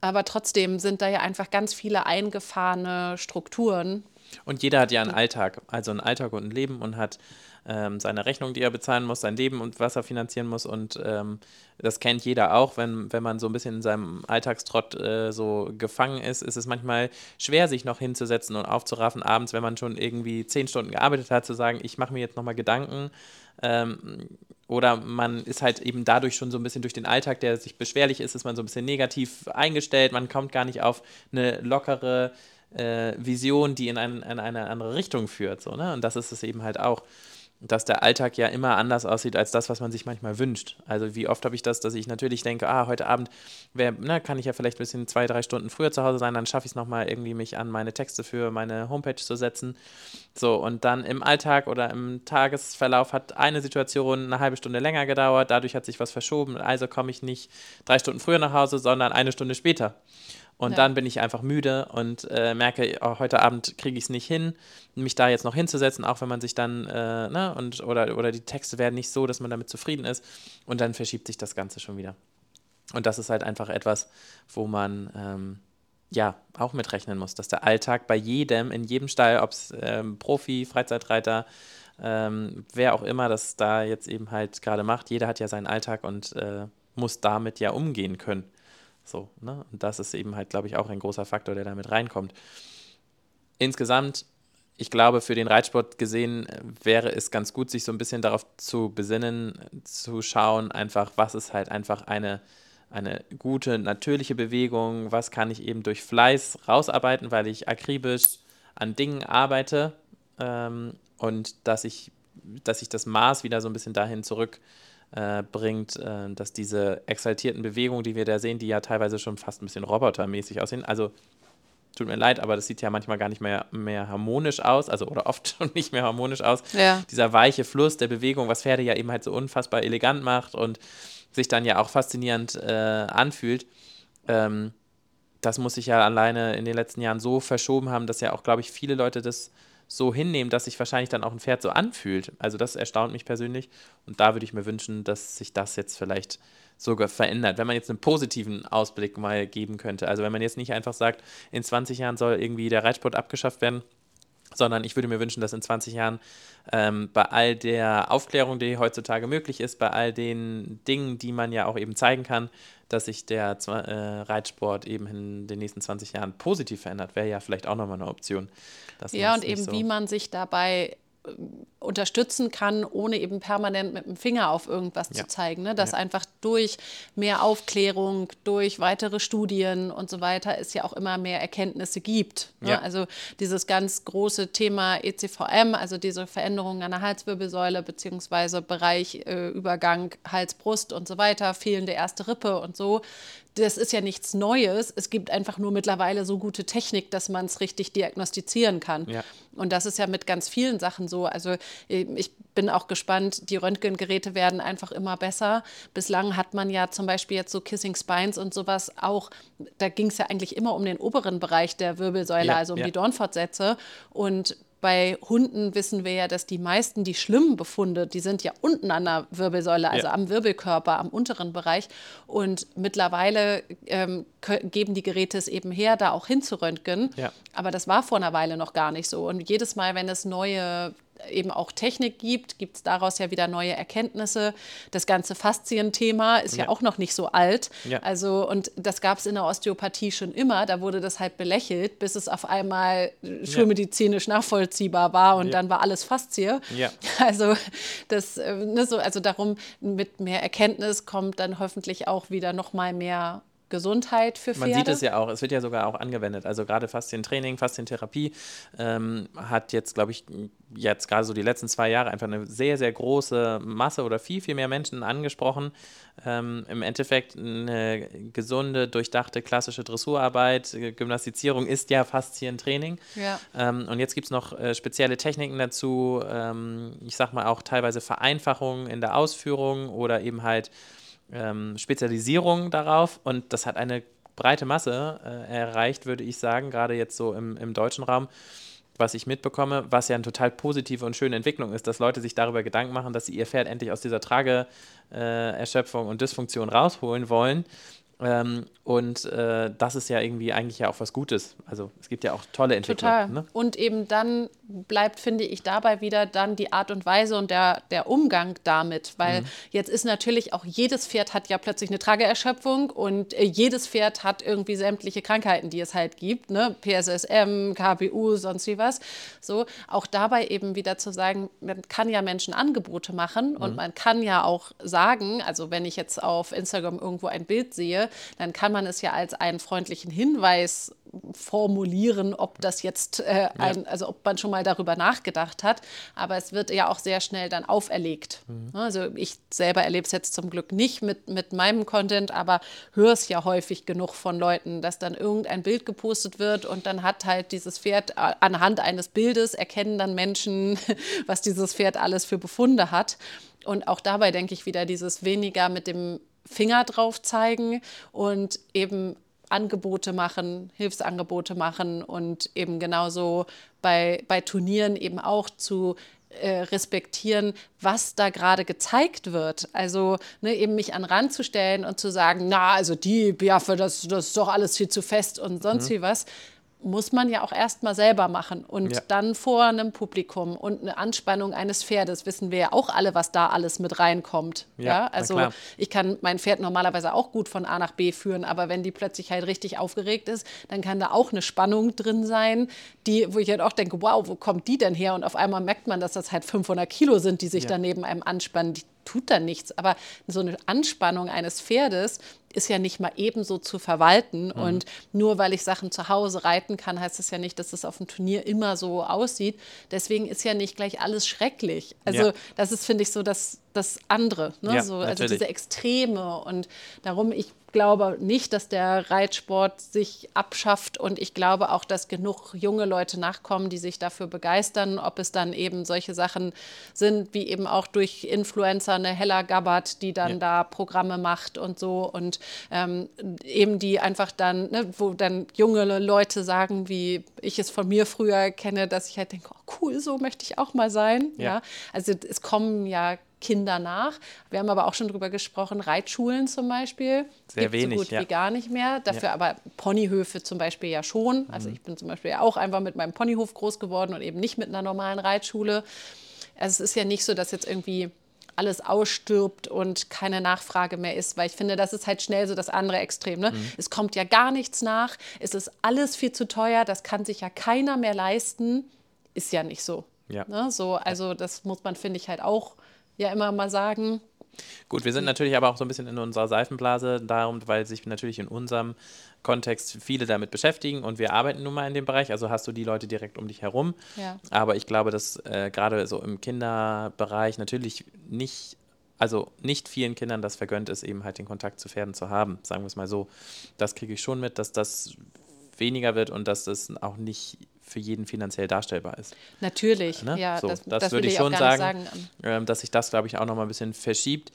Aber trotzdem sind da ja einfach ganz viele eingefahrene Strukturen. Und jeder hat ja einen Alltag, also einen Alltag und ein Leben und hat ähm, seine Rechnung, die er bezahlen muss, sein Leben und was er finanzieren muss. Und ähm, das kennt jeder auch, wenn, wenn man so ein bisschen in seinem Alltagstrott äh, so gefangen ist, ist es manchmal schwer, sich noch hinzusetzen und aufzuraffen, abends, wenn man schon irgendwie zehn Stunden gearbeitet hat, zu sagen, ich mache mir jetzt nochmal Gedanken. Ähm, oder man ist halt eben dadurch schon so ein bisschen durch den Alltag, der sich beschwerlich ist, ist man so ein bisschen negativ eingestellt. Man kommt gar nicht auf eine lockere äh, Vision, die in, ein, in, eine andere Richtung führt. So, ne? Und das ist es eben halt auch dass der Alltag ja immer anders aussieht als das, was man sich manchmal wünscht. Also wie oft habe ich das, dass ich natürlich denke, ah, heute Abend wär, na, kann ich ja vielleicht ein bisschen zwei, drei Stunden früher zu Hause sein, dann schaffe ich es nochmal irgendwie, mich an meine Texte für meine Homepage zu setzen. So, und dann im Alltag oder im Tagesverlauf hat eine Situation eine halbe Stunde länger gedauert, dadurch hat sich was verschoben, also komme ich nicht drei Stunden früher nach Hause, sondern eine Stunde später. Und ja. dann bin ich einfach müde und äh, merke, oh, heute Abend kriege ich es nicht hin, mich da jetzt noch hinzusetzen, auch wenn man sich dann, äh, ne, und, oder, oder die Texte werden nicht so, dass man damit zufrieden ist. Und dann verschiebt sich das Ganze schon wieder. Und das ist halt einfach etwas, wo man ähm, ja auch mitrechnen muss, dass der Alltag bei jedem, in jedem Stall, ob es ähm, Profi, Freizeitreiter, ähm, wer auch immer das da jetzt eben halt gerade macht, jeder hat ja seinen Alltag und äh, muss damit ja umgehen können. So, ne? Und das ist eben halt, glaube ich, auch ein großer Faktor, der damit reinkommt. Insgesamt, ich glaube, für den Reitsport gesehen äh, wäre es ganz gut, sich so ein bisschen darauf zu besinnen, zu schauen, einfach, was ist halt einfach eine, eine gute, natürliche Bewegung, was kann ich eben durch Fleiß rausarbeiten, weil ich akribisch an Dingen arbeite ähm, und dass ich, dass ich das Maß wieder so ein bisschen dahin zurück äh, bringt, äh, dass diese exaltierten Bewegungen, die wir da sehen, die ja teilweise schon fast ein bisschen robotermäßig aussehen, also tut mir leid, aber das sieht ja manchmal gar nicht mehr, mehr harmonisch aus, also oder oft <laughs> schon nicht mehr harmonisch aus. Ja. Dieser weiche Fluss der Bewegung, was Pferde ja eben halt so unfassbar elegant macht und sich dann ja auch faszinierend äh, anfühlt. Ähm, das muss sich ja alleine in den letzten Jahren so verschoben haben, dass ja auch, glaube ich, viele Leute das so hinnehmen, dass sich wahrscheinlich dann auch ein Pferd so anfühlt. Also das erstaunt mich persönlich. Und da würde ich mir wünschen, dass sich das jetzt vielleicht sogar verändert. Wenn man jetzt einen positiven Ausblick mal geben könnte. Also wenn man jetzt nicht einfach sagt, in 20 Jahren soll irgendwie der Reitsport abgeschafft werden, sondern ich würde mir wünschen, dass in 20 Jahren ähm, bei all der Aufklärung, die heutzutage möglich ist, bei all den Dingen, die man ja auch eben zeigen kann, dass sich der äh, Reitsport eben in den nächsten 20 Jahren positiv verändert, wäre ja vielleicht auch nochmal eine Option. ja, und eben so wie man sich dabei unterstützen kann, ohne eben permanent mit dem Finger auf irgendwas ja. zu zeigen. Ne? Dass ja. einfach durch mehr Aufklärung, durch weitere Studien und so weiter es ja auch immer mehr Erkenntnisse gibt. Ne? Ja. Also dieses ganz große Thema ECVM, also diese Veränderungen an der Halswirbelsäule beziehungsweise Bereichübergang äh, Hals-Brust und so weiter, fehlende erste Rippe und so, das ist ja nichts Neues. Es gibt einfach nur mittlerweile so gute Technik, dass man es richtig diagnostizieren kann. Ja. Und das ist ja mit ganz vielen Sachen so. Also äh, ich bin auch gespannt, die Röntgengeräte werden einfach immer besser. Bislang hat man ja zum Beispiel jetzt so Kissing Spines und sowas auch, da ging es ja eigentlich immer um den oberen Bereich der Wirbelsäule, ja, also um ja. die Dornfortsätze. Und bei Hunden wissen wir ja, dass die meisten, die schlimmen Befunde, die sind ja unten an der Wirbelsäule, also ja. am Wirbelkörper, am unteren Bereich. Und mittlerweile ähm, geben die Geräte es eben her, da auch hinzuröntgen. Ja. Aber das war vor einer Weile noch gar nicht so. Und jedes Mal, wenn es neue eben auch Technik gibt, gibt es daraus ja wieder neue Erkenntnisse. Das ganze Faszienthema ist ja. ja auch noch nicht so alt. Ja. Also, und das gab es in der Osteopathie schon immer. Da wurde das halt belächelt, bis es auf einmal schulmedizinisch nachvollziehbar war und dann war alles Faszie. <laughs> Also, das, äh, ne, so, also darum, mit mehr Erkenntnis kommt dann hoffentlich auch wieder noch mal mehr Gesundheit für Pferde. Man sieht es ja auch, es wird ja sogar auch angewendet. Also gerade Faszientraining, Faszientherapie ähm, hat jetzt, glaube ich, jetzt gerade so die letzten zwei Jahre einfach eine sehr, sehr große Masse oder viel, viel mehr Menschen angesprochen. Ähm, Im Endeffekt eine gesunde, durchdachte, klassische Dressurarbeit, Gymnastizierung ist ja Faszientraining. Ja. Ähm, und jetzt gibt es noch äh, spezielle Techniken dazu, ähm, ich sag mal auch teilweise Vereinfachungen in der Ausführung oder eben halt ähm, Spezialisierung darauf. Und das hat eine breite Masse äh, erreicht, würde ich sagen, gerade jetzt so im, im deutschen Raum, was ich mitbekomme, was ja eine total positive und schöne Entwicklung ist, dass Leute sich darüber Gedanken machen, dass sie ihr Pferd endlich aus dieser Trageerschöpfung äh, und Dysfunktion rausholen wollen ähm, und äh, das ist ja irgendwie eigentlich ja auch was Gutes. Also es gibt ja auch tolle Entwicklungen. Total. Ne? Und eben dann bleibt, finde ich, dabei wieder dann die Art und Weise und der, der Umgang damit. Weil mhm. jetzt ist natürlich auch jedes Pferd hat ja plötzlich eine Trageerschöpfung und äh, jedes Pferd hat irgendwie sämtliche Krankheiten, die es halt gibt. Ne? PSSM, KBU, sonst wie was. So, auch dabei eben wieder zu sagen, man kann ja Menschen Angebote machen mhm. und man kann ja auch sagen, also wenn ich jetzt auf Instagram irgendwo ein Bild sehe, dann kann man es ja als einen freundlichen Hinweis formulieren, ob das jetzt äh, ein, also ob man schon mal darüber nachgedacht hat. Aber es wird ja auch sehr schnell dann auferlegt. Mhm. Also ich selber erlebe es jetzt zum Glück nicht mit, mit meinem Content, aber höre es ja häufig genug von Leuten, dass dann irgendein Bild gepostet wird und dann hat halt dieses Pferd äh, anhand eines Bildes erkennen dann Menschen, <laughs> was dieses Pferd alles für Befunde hat. Und auch dabei denke ich wieder dieses weniger mit dem Finger drauf zeigen und eben Angebote machen, Hilfsangebote machen und eben genauso bei, bei Turnieren eben auch zu äh, respektieren, was da gerade gezeigt wird. Also ne, eben mich an Rand zu stellen und zu sagen, na, also die Biaffe, das, das ist doch alles viel zu fest und sonst mhm. wie was muss man ja auch erstmal selber machen und ja. dann vor einem Publikum und eine Anspannung eines Pferdes wissen wir ja auch alle, was da alles mit reinkommt. Ja, ja? also ich kann mein Pferd normalerweise auch gut von A nach B führen, aber wenn die plötzlich halt richtig aufgeregt ist, dann kann da auch eine Spannung drin sein, die, wo ich halt auch denke, wow, wo kommt die denn her? Und auf einmal merkt man, dass das halt 500 Kilo sind, die sich ja. da neben einem anspannen. Die tut dann nichts. Aber so eine Anspannung eines Pferdes ist ja nicht mal ebenso zu verwalten. Mhm. Und nur weil ich Sachen zu Hause reiten kann, heißt das ja nicht, dass es auf dem Turnier immer so aussieht. Deswegen ist ja nicht gleich alles schrecklich. Also ja. das ist, finde ich, so das, das andere. Ne? Ja, so, also diese Extreme. Und darum, ich glaube nicht, dass der Reitsport sich abschafft und ich glaube auch, dass genug junge Leute nachkommen, die sich dafür begeistern, ob es dann eben solche Sachen sind, wie eben auch durch Influencer eine Hella Gabbard, die dann ja. da Programme macht und so und ähm, eben die einfach dann, ne, wo dann junge Leute sagen, wie ich es von mir früher kenne, dass ich halt denke, oh cool, so möchte ich auch mal sein. Ja. ja. Also es kommen ja Kinder nach. Wir haben aber auch schon darüber gesprochen, Reitschulen zum Beispiel. Sehr Gibt wenig, so gut ja. wie gar nicht mehr. Dafür ja. aber Ponyhöfe zum Beispiel ja schon. Also mhm. ich bin zum Beispiel ja auch einfach mit meinem Ponyhof groß geworden und eben nicht mit einer normalen Reitschule. Also es ist ja nicht so, dass jetzt irgendwie alles ausstirbt und keine Nachfrage mehr ist, weil ich finde, das ist halt schnell so das andere Extrem. Ne? Mhm. Es kommt ja gar nichts nach, es ist alles viel zu teuer, das kann sich ja keiner mehr leisten. Ist ja nicht so. Ja. Ne? so also das muss man, finde ich, halt auch ja immer mal sagen. Gut, wir sind natürlich aber auch so ein bisschen in unserer Seifenblase, darum, weil sich natürlich in unserem Kontext viele damit beschäftigen und wir arbeiten nun mal in dem Bereich, also hast du die Leute direkt um dich herum. Ja. Aber ich glaube, dass äh, gerade so im Kinderbereich natürlich nicht, also nicht vielen Kindern das vergönnt ist, eben halt den Kontakt zu Pferden zu haben, sagen wir es mal so. Das kriege ich schon mit, dass das weniger wird und dass das auch nicht für jeden finanziell darstellbar ist. Natürlich, ne? ja, so, das, das, das würde ich schon sagen, sagen. Ähm, dass sich das, glaube ich, auch noch mal ein bisschen verschiebt.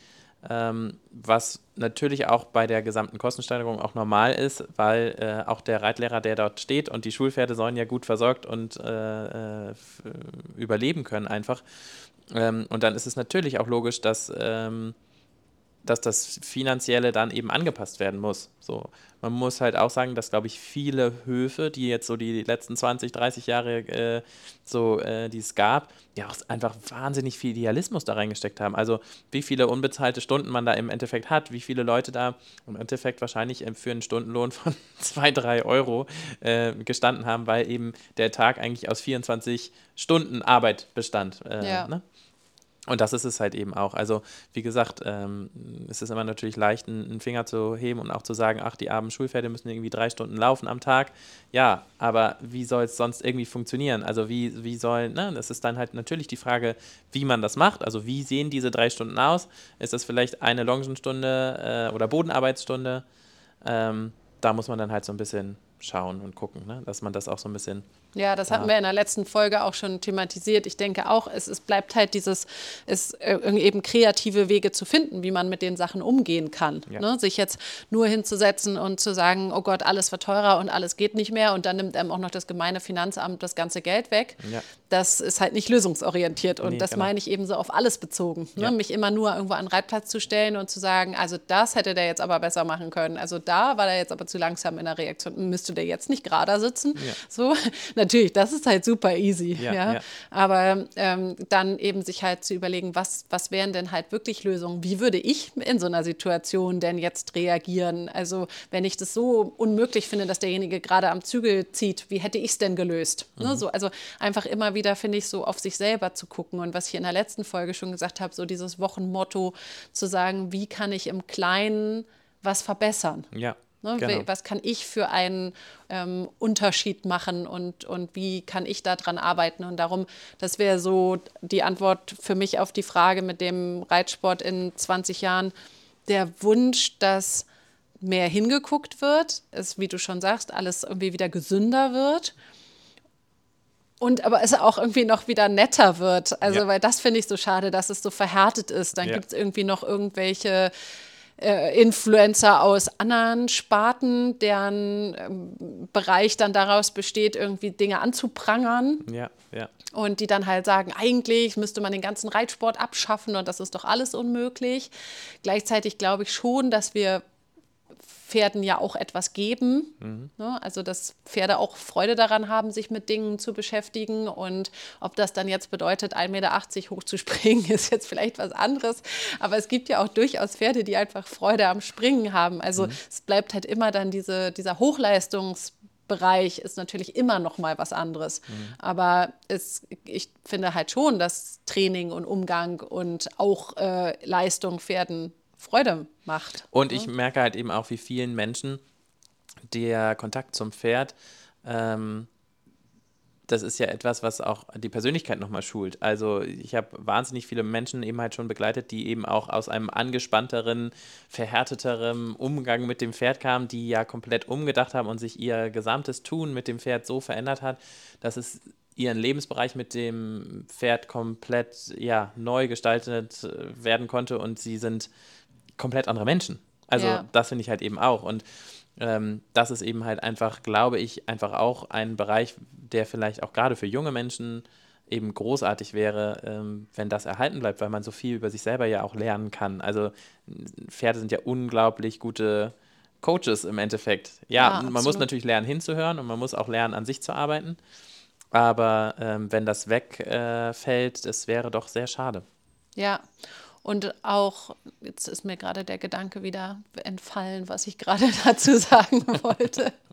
Ähm, was natürlich auch bei der gesamten Kostensteigerung auch normal ist, weil äh, auch der Reitlehrer, der dort steht und die Schulpferde sollen ja gut versorgt und äh, äh, überleben können einfach. Ähm, und dann ist es natürlich auch logisch, dass ähm, dass das Finanzielle dann eben angepasst werden muss. So, man muss halt auch sagen, dass, glaube ich, viele Höfe, die jetzt so die letzten 20, 30 Jahre äh, so, äh, die es gab, ja auch einfach wahnsinnig viel Idealismus da reingesteckt haben. Also wie viele unbezahlte Stunden man da im Endeffekt hat, wie viele Leute da im Endeffekt wahrscheinlich äh, für einen Stundenlohn von <laughs> 2, 3 Euro äh, gestanden haben, weil eben der Tag eigentlich aus 24 Stunden Arbeit bestand. Äh, ja. Ne? Und das ist es halt eben auch. Also, wie gesagt, ähm, es ist immer natürlich leicht, einen Finger zu heben und auch zu sagen, ach, die armen Schulpferde müssen irgendwie drei Stunden laufen am Tag. Ja, aber wie soll es sonst irgendwie funktionieren? Also, wie, wie soll, ne, das ist dann halt natürlich die Frage, wie man das macht. Also, wie sehen diese drei Stunden aus? Ist das vielleicht eine Longenstunde äh, oder Bodenarbeitsstunde? Ähm, da muss man dann halt so ein bisschen schauen und gucken, ne? dass man das auch so ein bisschen ja, das hatten ja. wir in der letzten Folge auch schon thematisiert. Ich denke auch, es, es bleibt halt dieses, es äh, eben kreative Wege zu finden, wie man mit den Sachen umgehen kann. Ja. Ne? Sich jetzt nur hinzusetzen und zu sagen, oh Gott, alles wird teurer und alles geht nicht mehr und dann nimmt einem auch noch das gemeine Finanzamt das ganze Geld weg. Ja. Das ist halt nicht lösungsorientiert und nee, das genau. meine ich eben so auf alles bezogen. Ne? Mich immer nur irgendwo an den Reitplatz zu stellen und zu sagen, also das hätte der jetzt aber besser machen können. Also da war der jetzt aber zu langsam in der Reaktion. Müsste der jetzt nicht gerade sitzen? So, <laughs> natürlich, das ist halt super easy. Ja, ja. ja. Aber ähm, dann eben sich halt zu überlegen, was, was wären denn halt wirklich Lösungen? Wie würde ich in so einer Situation denn jetzt reagieren? Also, wenn ich das so unmöglich finde, dass derjenige gerade am Zügel zieht, wie hätte ich es denn gelöst? Ne, mhm. Ne? So, also einfach immer wieder, finde ich, so auf sich selber zu gucken. Und was ich in der letzten Folge schon gesagt habe, so dieses Wochenmotto zu sagen, wie kann ich im Kleinen was verbessern? Ja. Ne? Genau. Was kann ich für einen ähm, Unterschied machen und, und wie kann ich daran arbeiten? Und darum, das wäre so die Antwort für mich auf die Frage mit dem Reitsport in 20 Jahren. Der Wunsch, dass mehr hingeguckt wird, ist, wie du schon sagst, alles irgendwie wieder gesünder wird. Und aber es auch irgendwie noch wieder netter wird. Also, ja. weil das finde ich so schade, dass es so verhärtet ist. Dann ja. gibt es irgendwie noch irgendwelche äh, Influencer aus anderen Sparten, deren ähm, Bereich dann daraus besteht, irgendwie Dinge anzuprangern. Ja, ja. Und die dann halt sagen, eigentlich müsste man den ganzen Reitsport abschaffen und das ist doch alles unmöglich. Gleichzeitig glaube ich schon, dass wir Pferden ja auch etwas geben. Mhm. Ne? Also, dass Pferde auch Freude daran haben, sich mit Dingen zu beschäftigen. Und ob das dann jetzt bedeutet, 1,80 Meter hochzuspringen, <laughs> ist jetzt vielleicht was anderes. Aber es gibt ja auch durchaus Pferde, die einfach Freude am Springen haben. Also, mhm. es bleibt halt immer dann diese, dieser Hochleistungs- Bereich ist natürlich immer noch mal was anderes. Mhm. Aber es, ich finde halt schon, dass Training und Umgang und auch äh, Leistung Pferden Freude macht. Und ich merke halt eben auch, wie vielen Menschen der Kontakt zum Pferd, ähm, das ist ja etwas, was auch die Persönlichkeit nochmal schult. Also ich habe wahnsinnig viele Menschen eben halt schon begleitet, die eben auch aus einem angespannteren, verhärteteren Umgang mit dem Pferd kamen, die ja komplett umgedacht haben und sich ihr gesamtes Tun mit dem Pferd so verändert hat, dass es ihren Lebensbereich mit dem Pferd komplett ja, neu gestaltet äh, werden konnte und sie sind komplett andere Menschen. Also ja. das finde ich halt eben auch. Und ähm, das ist eben halt einfach, glaube ich, einfach auch ein Bereich, der vielleicht auch gerade für junge Menschen eben großartig wäre, ähm, wenn das erhalten bleibt, weil man so viel über sich selber ja auch lernen kann. Also Pferde sind ja unglaublich gute Coaches im Endeffekt. Ja, ja man muss natürlich lernen hinzuhören und man muss auch lernen, an sich zu arbeiten. Aber ähm, wenn das wegfällt, äh, das wäre doch sehr schade. Ja, und auch, jetzt ist mir gerade der Gedanke wieder entfallen, was ich gerade <laughs> dazu sagen wollte. <laughs>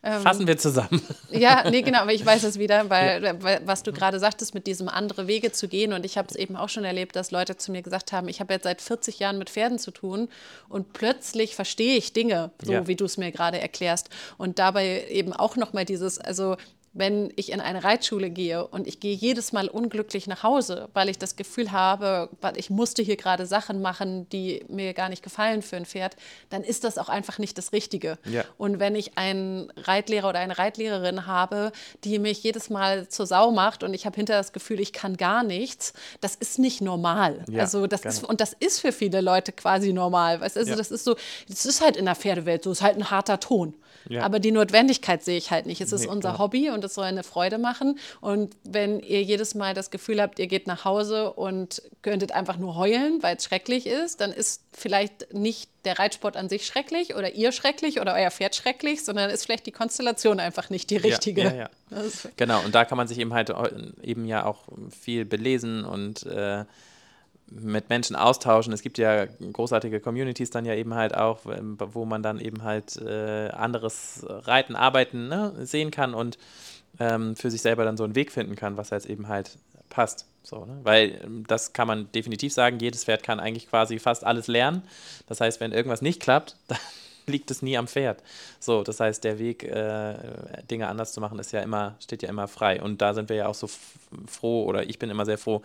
Ähm, Fassen wir zusammen. <laughs> Ja, nee, genau, aber ich weiß es wieder, weil, ja. weil was du gerade sagtest, mit diesem andere Wege zu gehen. Und ich habe es eben auch schon erlebt, dass Leute zu mir gesagt haben, ich habe jetzt seit 40 Jahren mit Pferden zu tun und plötzlich verstehe ich Dinge, so ja. wie du es mir gerade erklärst. Und dabei eben auch nochmal dieses, also wenn ich in eine Reitschule gehe und ich gehe jedes Mal unglücklich nach Hause, weil ich das Gefühl habe, weil ich musste hier gerade Sachen machen, die mir gar nicht gefallen für ein Pferd, dann ist das auch einfach nicht das Richtige. Ja. Und wenn ich einen Reitlehrer oder eine Reitlehrerin habe, die mich jedes Mal zur Sau macht und ich habe hinterher das Gefühl, ich kann gar nichts, das ist nicht normal. Ja, also das ist, und das ist für viele Leute quasi normal. Weißt? Also ja. das ist so, das ist halt in der Pferdewelt so, es ist halt ein harter Ton. Ja. Aber die Notwendigkeit sehe ich halt nicht. Es ist nee, unser klar. Hobby und es soll eine Freude machen. Und wenn ihr jedes Mal das Gefühl habt, ihr geht nach Hause und könntet einfach nur heulen, weil es schrecklich ist, dann ist vielleicht nicht der Reitsport an sich schrecklich oder ihr schrecklich oder euer Pferd schrecklich, sondern ist vielleicht die Konstellation einfach nicht die richtige. Ja, ja. Genau, und da kann man sich eben halt eben ja auch viel belesen und äh, mit Menschen austauschen. Es gibt ja großartige Communities dann ja eben halt auch, ähm, wo man dann eben halt äh, anderes Reiten, Arbeiten ne, sehen kann und ähm, für sich selber dann so einen Weg finden kann, was jetzt eben halt passt. So, ne? Weil ähm, das kann man definitiv sagen, jedes Pferd kann eigentlich quasi fast alles lernen. Das heißt, wenn irgendwas nicht klappt, <laughs> dann liegt es nie am Pferd. So, das heißt, der Weg, äh, Dinge anders zu machen, ist ja immer, steht ja immer frei. Und da sind wir ja auch so froh, oder ich bin immer sehr froh,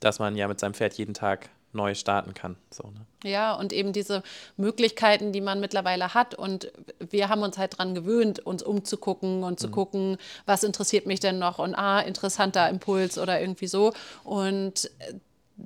dass man ja mit seinem Pferd jeden Tag neu starten kann. So, ne? Ja, und eben diese Möglichkeiten, die man mittlerweile hat. Und wir haben uns halt daran gewöhnt, uns umzugucken und zu mhm. gucken, was interessiert mich denn noch und ah, interessanter Impuls oder irgendwie so. Und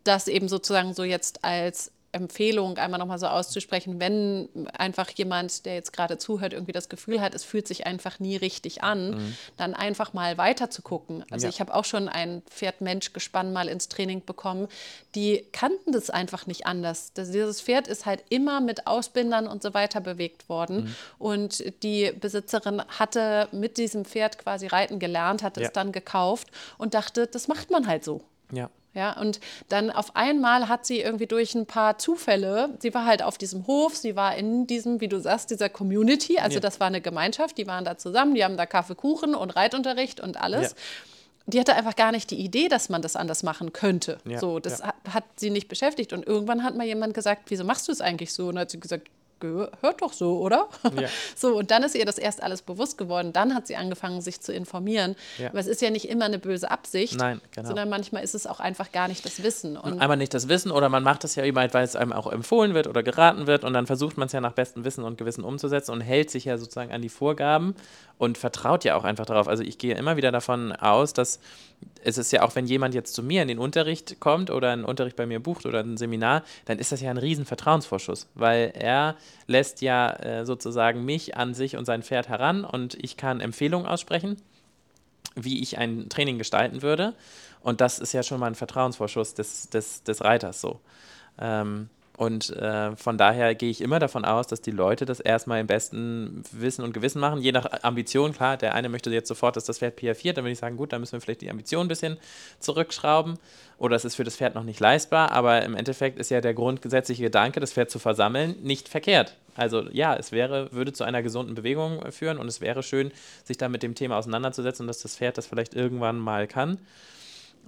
das eben sozusagen so jetzt als Empfehlung einmal nochmal so auszusprechen, wenn einfach jemand, der jetzt gerade zuhört, irgendwie das Gefühl hat, es fühlt sich einfach nie richtig an, mhm. dann einfach mal weiter zu gucken. Also ja. ich habe auch schon ein Pferd-Mensch-Gespann mal ins Training bekommen, die kannten das einfach nicht anders. Das, dieses Pferd ist halt immer mit Ausbindern und so weiter bewegt worden mhm. und die Besitzerin hatte mit diesem Pferd quasi reiten gelernt, hat ja. es dann gekauft und dachte, das macht man halt so. Ja. Ja, und dann auf einmal hat sie irgendwie durch ein paar Zufälle, sie war halt auf diesem Hof, sie war in diesem, wie du sagst, dieser Community, also ja. das war eine Gemeinschaft, die waren da zusammen, die haben da Kaffee, Kuchen und Reitunterricht und alles. Ja. Die hatte einfach gar nicht die Idee, dass man das anders machen könnte. Ja. So, das hat, hat sie nicht beschäftigt. Und irgendwann hat mal jemand gesagt, wieso machst du es eigentlich so? Und dann hat sie gesagt, gehört doch so, oder? Ja. <laughs> So, und dann ist ihr das erst alles bewusst geworden. Dann hat sie angefangen, sich zu informieren. Ja. Aber es ist ja nicht immer eine böse Absicht, Nein, genau. sondern manchmal ist es auch einfach gar nicht das Wissen. Und einmal nicht das Wissen oder man macht das ja immer, weil es einem auch empfohlen wird oder geraten wird und dann versucht man es ja nach bestem Wissen und Gewissen umzusetzen und hält sich ja sozusagen an die Vorgaben und vertraut ja auch einfach darauf. Also ich gehe immer wieder davon aus, dass es ist ja auch, wenn jemand jetzt zu mir in den Unterricht kommt oder einen Unterricht bei mir bucht oder ein Seminar, dann ist das ja ein riesen Vertrauensvorschuss, weil er lässt ja äh, sozusagen mich an sich und sein Pferd heran und ich kann Empfehlungen aussprechen, wie ich ein Training gestalten würde. Und das ist ja schon mal ein Vertrauensvorschuss des, des, des Reiters so. Ähm, und äh, von daher gehe ich immer davon aus, dass die Leute das erstmal im besten Wissen und Gewissen machen, je nach Ambition. Klar, der eine möchte jetzt sofort, dass das Pferd PR4, dann würde ich sagen, gut, dann müssen wir vielleicht die Ambition ein bisschen zurückschrauben. Oder es ist für das Pferd noch nicht leistbar, aber im Endeffekt ist ja der grundgesetzliche Gedanke, das Pferd zu versammeln, nicht verkehrt. Also ja, es wäre, würde zu einer gesunden Bewegung führen und es wäre schön, sich da mit dem Thema auseinanderzusetzen, dass das Pferd das vielleicht irgendwann mal kann.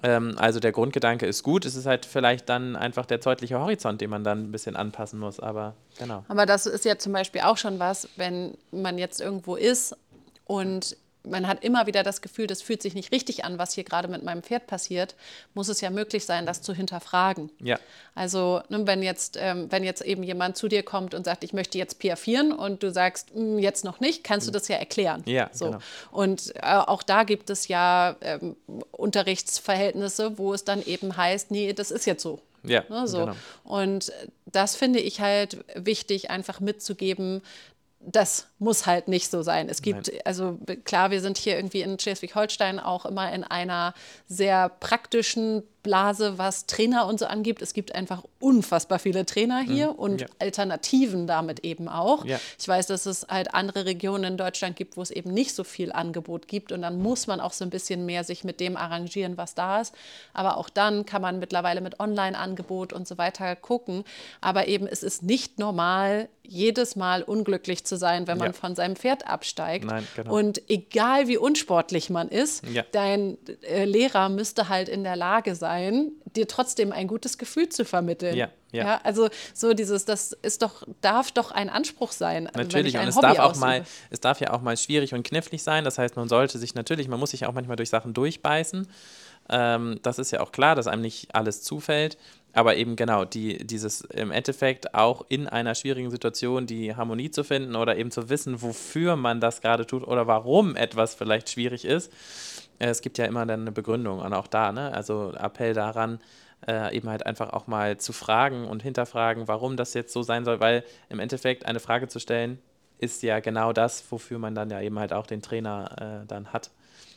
Ähm, also der Grundgedanke ist gut, es ist halt vielleicht dann einfach der deutliche Horizont, den man dann ein bisschen anpassen muss, aber genau. Aber das ist ja zum Beispiel auch schon was, wenn man jetzt irgendwo ist und man hat immer wieder das Gefühl, das fühlt sich nicht richtig an, was hier gerade mit meinem Pferd passiert, muss es ja möglich sein, das zu hinterfragen. Ja. Also ne, wenn, jetzt, ähm, wenn jetzt eben jemand zu dir kommt und sagt, ich möchte jetzt piafieren und du sagst, hm, jetzt noch nicht, kannst du das ja erklären. Ja, so. genau. Und äh, auch da gibt es ja ähm, Unterrichtsverhältnisse, wo es dann eben heißt, nee, das ist jetzt so. Ja, ne, so. Genau. Und das finde ich halt wichtig, einfach mitzugeben, das muss halt nicht so sein. Es gibt, Nein. also klar, wir sind hier irgendwie in Schleswig-Holstein auch immer in einer sehr praktischen Blase, was Trainer und so angibt. Es gibt einfach unfassbar viele Trainer mhm. hier mhm. und ja. Alternativen damit eben auch. Ja. Ich weiß, dass es halt andere Regionen in Deutschland gibt, wo es eben nicht so viel Angebot gibt und dann muss man auch so ein bisschen mehr sich mit dem arrangieren, was da ist. Aber auch dann kann man mittlerweile mit Online-Angebot und so weiter gucken. Aber eben es ist nicht normal, jedes Mal unglücklich zu sein, wenn man ja. von seinem Pferd absteigt. Nein, genau. Und egal wie unsportlich man ist, dein äh, Lehrer müsste halt in der Lage sein, sein, dir trotzdem ein gutes Gefühl zu vermitteln. Ja, ja. ja also so dieses, das ist doch, darf doch ein Anspruch sein. Natürlich, und es Hobby darf auch mal, es darf ja auch mal schwierig und knifflig sein. Das heißt, man sollte sich natürlich, man muss sich auch manchmal durch Sachen durchbeißen. Ähm, das ist ja auch klar, dass einem nicht alles zufällt. Aber eben genau, die, dieses im Endeffekt auch in einer schwierigen Situation die Harmonie zu finden oder eben zu wissen, wofür man das gerade tut oder warum etwas vielleicht schwierig ist es gibt ja immer dann eine Begründung und auch da, ne? Also Appell daran, äh, eben halt einfach auch mal zu fragen und hinterfragen, warum das jetzt so sein soll, weil im Endeffekt eine Frage zu stellen, ist ja genau das, wofür man dann ja eben halt auch den Trainer äh, dann hat.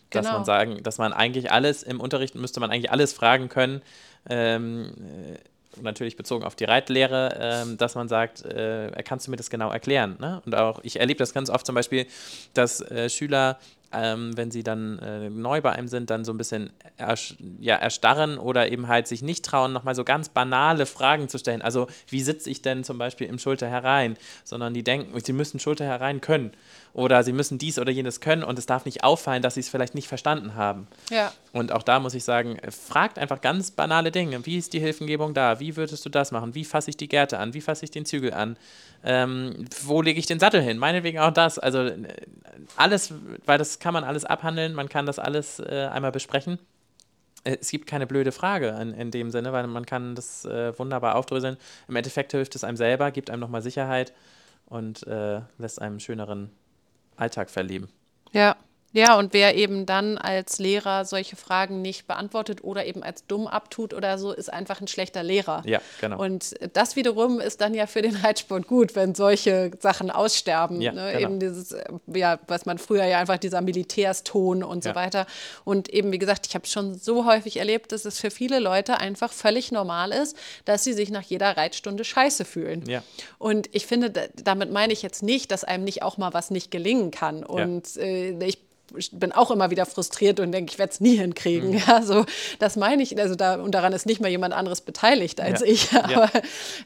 Dass genau. man sagen, dass man eigentlich alles im Unterricht müsste man eigentlich alles fragen können. Ähm, äh, natürlich bezogen auf die Reitlehre, äh, dass man sagt, äh, kannst du mir das genau erklären? Ne? Und auch, ich erlebe das ganz oft zum Beispiel, dass äh, Schüler ähm, wenn sie dann äh, neu bei einem sind, dann so ein bisschen ersch ja, erstarren oder eben halt sich nicht trauen, nochmal so ganz banale Fragen zu stellen. Also, wie sitze ich denn zum Beispiel im Schulter herein? Sondern die denken, sie müssen Schulter herein können oder sie müssen dies oder jenes können und es darf nicht auffallen, dass sie es vielleicht nicht verstanden haben. Ja. Und auch da muss ich sagen, fragt einfach ganz banale Dinge. Wie ist die Hilfengebung da? Wie würdest du das machen? Wie fasse ich die Gärte an? Wie fasse ich den Zügel an? Ähm, wo lege ich den Sattel hin? Meinetwegen auch das. Also äh, alles, weil das kann man alles abhandeln, man kann das alles äh, einmal besprechen. Äh, es gibt keine blöde Frage in, in dem Sinne, weil man kann das äh, wunderbar aufdröseln. Im Endeffekt hilft es einem selber, gibt einem nochmal Sicherheit und äh, lässt einem einen schöneren Alltag verleben. Ja. Ja, und wer eben dann als Lehrer solche Fragen nicht beantwortet oder eben als dumm abtut oder so, ist einfach ein schlechter Lehrer. Ja, genau. Und das wiederum ist dann ja für den Reitsport gut, wenn solche Sachen aussterben. Ja, ne? genau. Eben dieses, ja, was man früher ja einfach dieser Militärston und so Ja. weiter. Und eben, wie gesagt, ich habe schon so häufig erlebt, dass es für viele Leute einfach völlig normal ist, dass sie sich nach jeder Reitstunde scheiße fühlen. Ja. Und ich finde, da- damit meine ich jetzt nicht, dass einem nicht auch mal was nicht gelingen kann. Und äh, ich bin auch immer wieder frustriert und denke, ich werde es nie hinkriegen. Mhm. <laughs> Ja, so, das meine ich, also da, und daran ist nicht mal jemand anderes beteiligt als Ja. ich. Ja. Aber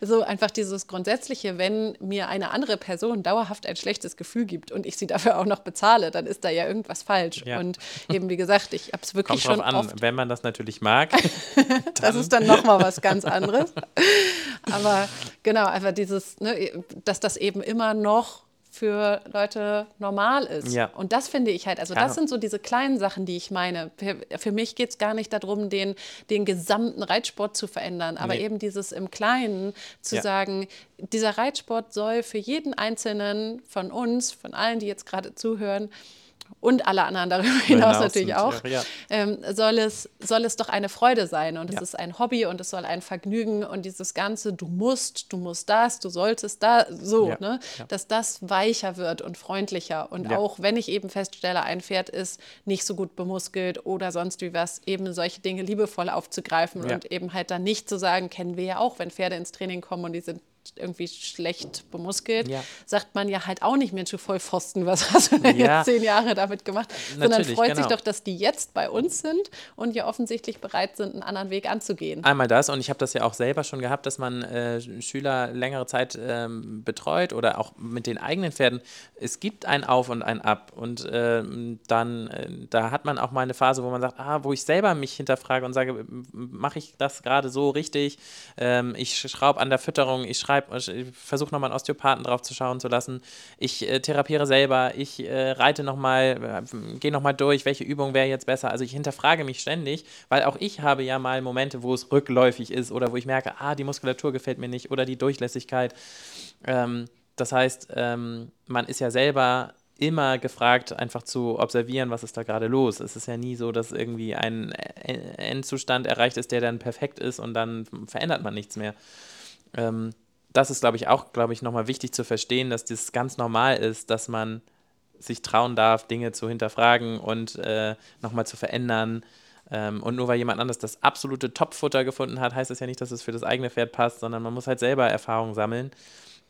so einfach dieses Grundsätzliche, wenn mir eine andere Person dauerhaft ein schlechtes Gefühl gibt und ich sie dafür auch noch bezahle, dann ist da ja irgendwas falsch. Ja. Und eben, wie gesagt, ich habe es wirklich Kommt drauf schon an, oft wenn man das natürlich mag. <laughs> <laughs> das ist dann nochmal was ganz anderes. Aber genau, einfach dieses, ne, dass das eben immer noch für Leute normal ist. Ja. Und das finde ich halt, also Ja. das sind so diese kleinen Sachen, die ich meine. Für, für mich geht es gar nicht darum, den, den gesamten Reitsport zu verändern, aber Nee. eben dieses im Kleinen zu Ja. sagen, dieser Reitsport soll für jeden Einzelnen von uns, von allen, die jetzt gerade zuhören, und alle anderen darüber hinaus natürlich auch, natürlich auch, ähm, soll, es, soll es doch eine Freude sein. Und es Ja. ist ein Hobby und es soll ein Vergnügen und dieses Ganze, du musst, du musst das, du solltest da, so, Ja, ne? ja. dass das weicher wird und freundlicher. Und Ja. auch wenn ich eben feststelle, ein Pferd ist nicht so gut bemuskelt oder sonst wie was, eben solche Dinge liebevoll aufzugreifen Ja. und eben halt dann nicht zu sagen, kennen wir ja auch, wenn Pferde ins Training kommen und die sind irgendwie schlecht bemuskelt, Ja. sagt man ja halt auch nicht, Mensch, du Vollpfosten, was hast du denn Ja. jetzt zehn Jahre damit gemacht? Sondern Natürlich, freut sich genau. doch, dass die jetzt bei uns sind und ja offensichtlich bereit sind, einen anderen Weg anzugehen. Einmal das und ich habe das ja auch selber schon gehabt, dass man äh, Schüler längere Zeit ähm, betreut oder auch mit den eigenen Pferden. Es gibt ein Auf und ein Ab und ähm, dann, äh, da hat man auch mal eine Phase, wo man sagt, ah, wo ich selber mich hinterfrage und sage, mache ich das gerade so richtig? Ähm, ich schraube an der Fütterung, ich schreibe, ich versuche nochmal einen Osteopathen drauf zu schauen zu lassen. Ich äh, therapiere selber, ich äh, reite nochmal, äh, gehe nochmal durch, welche Übung wäre jetzt besser. Also ich hinterfrage mich ständig, weil auch ich habe ja mal Momente, wo es rückläufig ist oder wo ich merke, ah, die Muskulatur gefällt mir nicht oder die Durchlässigkeit. Ähm, das heißt, ähm, man ist ja selber immer gefragt, einfach zu observieren, was ist da gerade los. Es ist ja nie so, dass irgendwie ein E- Endzustand erreicht ist, der dann perfekt ist und dann verändert man nichts mehr. Ähm, das ist, glaube ich, auch, glaube ich, nochmal wichtig zu verstehen, dass das ganz normal ist, dass man sich trauen darf, Dinge zu hinterfragen und äh, nochmal zu verändern. Ähm, und nur weil jemand anderes das absolute Topfutter gefunden hat, heißt das ja nicht, dass es für das eigene Pferd passt, sondern man muss halt selber Erfahrungen sammeln.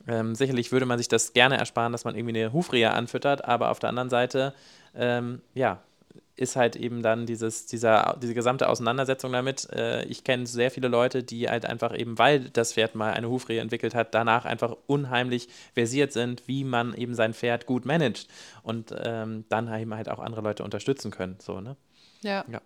Ähm, sicherlich würde man sich das gerne ersparen, dass man irgendwie eine Hufrehe anfüttert, aber auf der anderen Seite, ähm, ja, ist halt eben dann dieses, dieser, diese gesamte Auseinandersetzung damit. Äh, ich kenne sehr viele Leute, die halt einfach eben, weil das Pferd mal eine Hufrehe entwickelt hat, danach einfach unheimlich versiert sind, wie man eben sein Pferd gut managt und ähm, dann eben halt auch andere Leute unterstützen können. So, ne? Ja. Ja.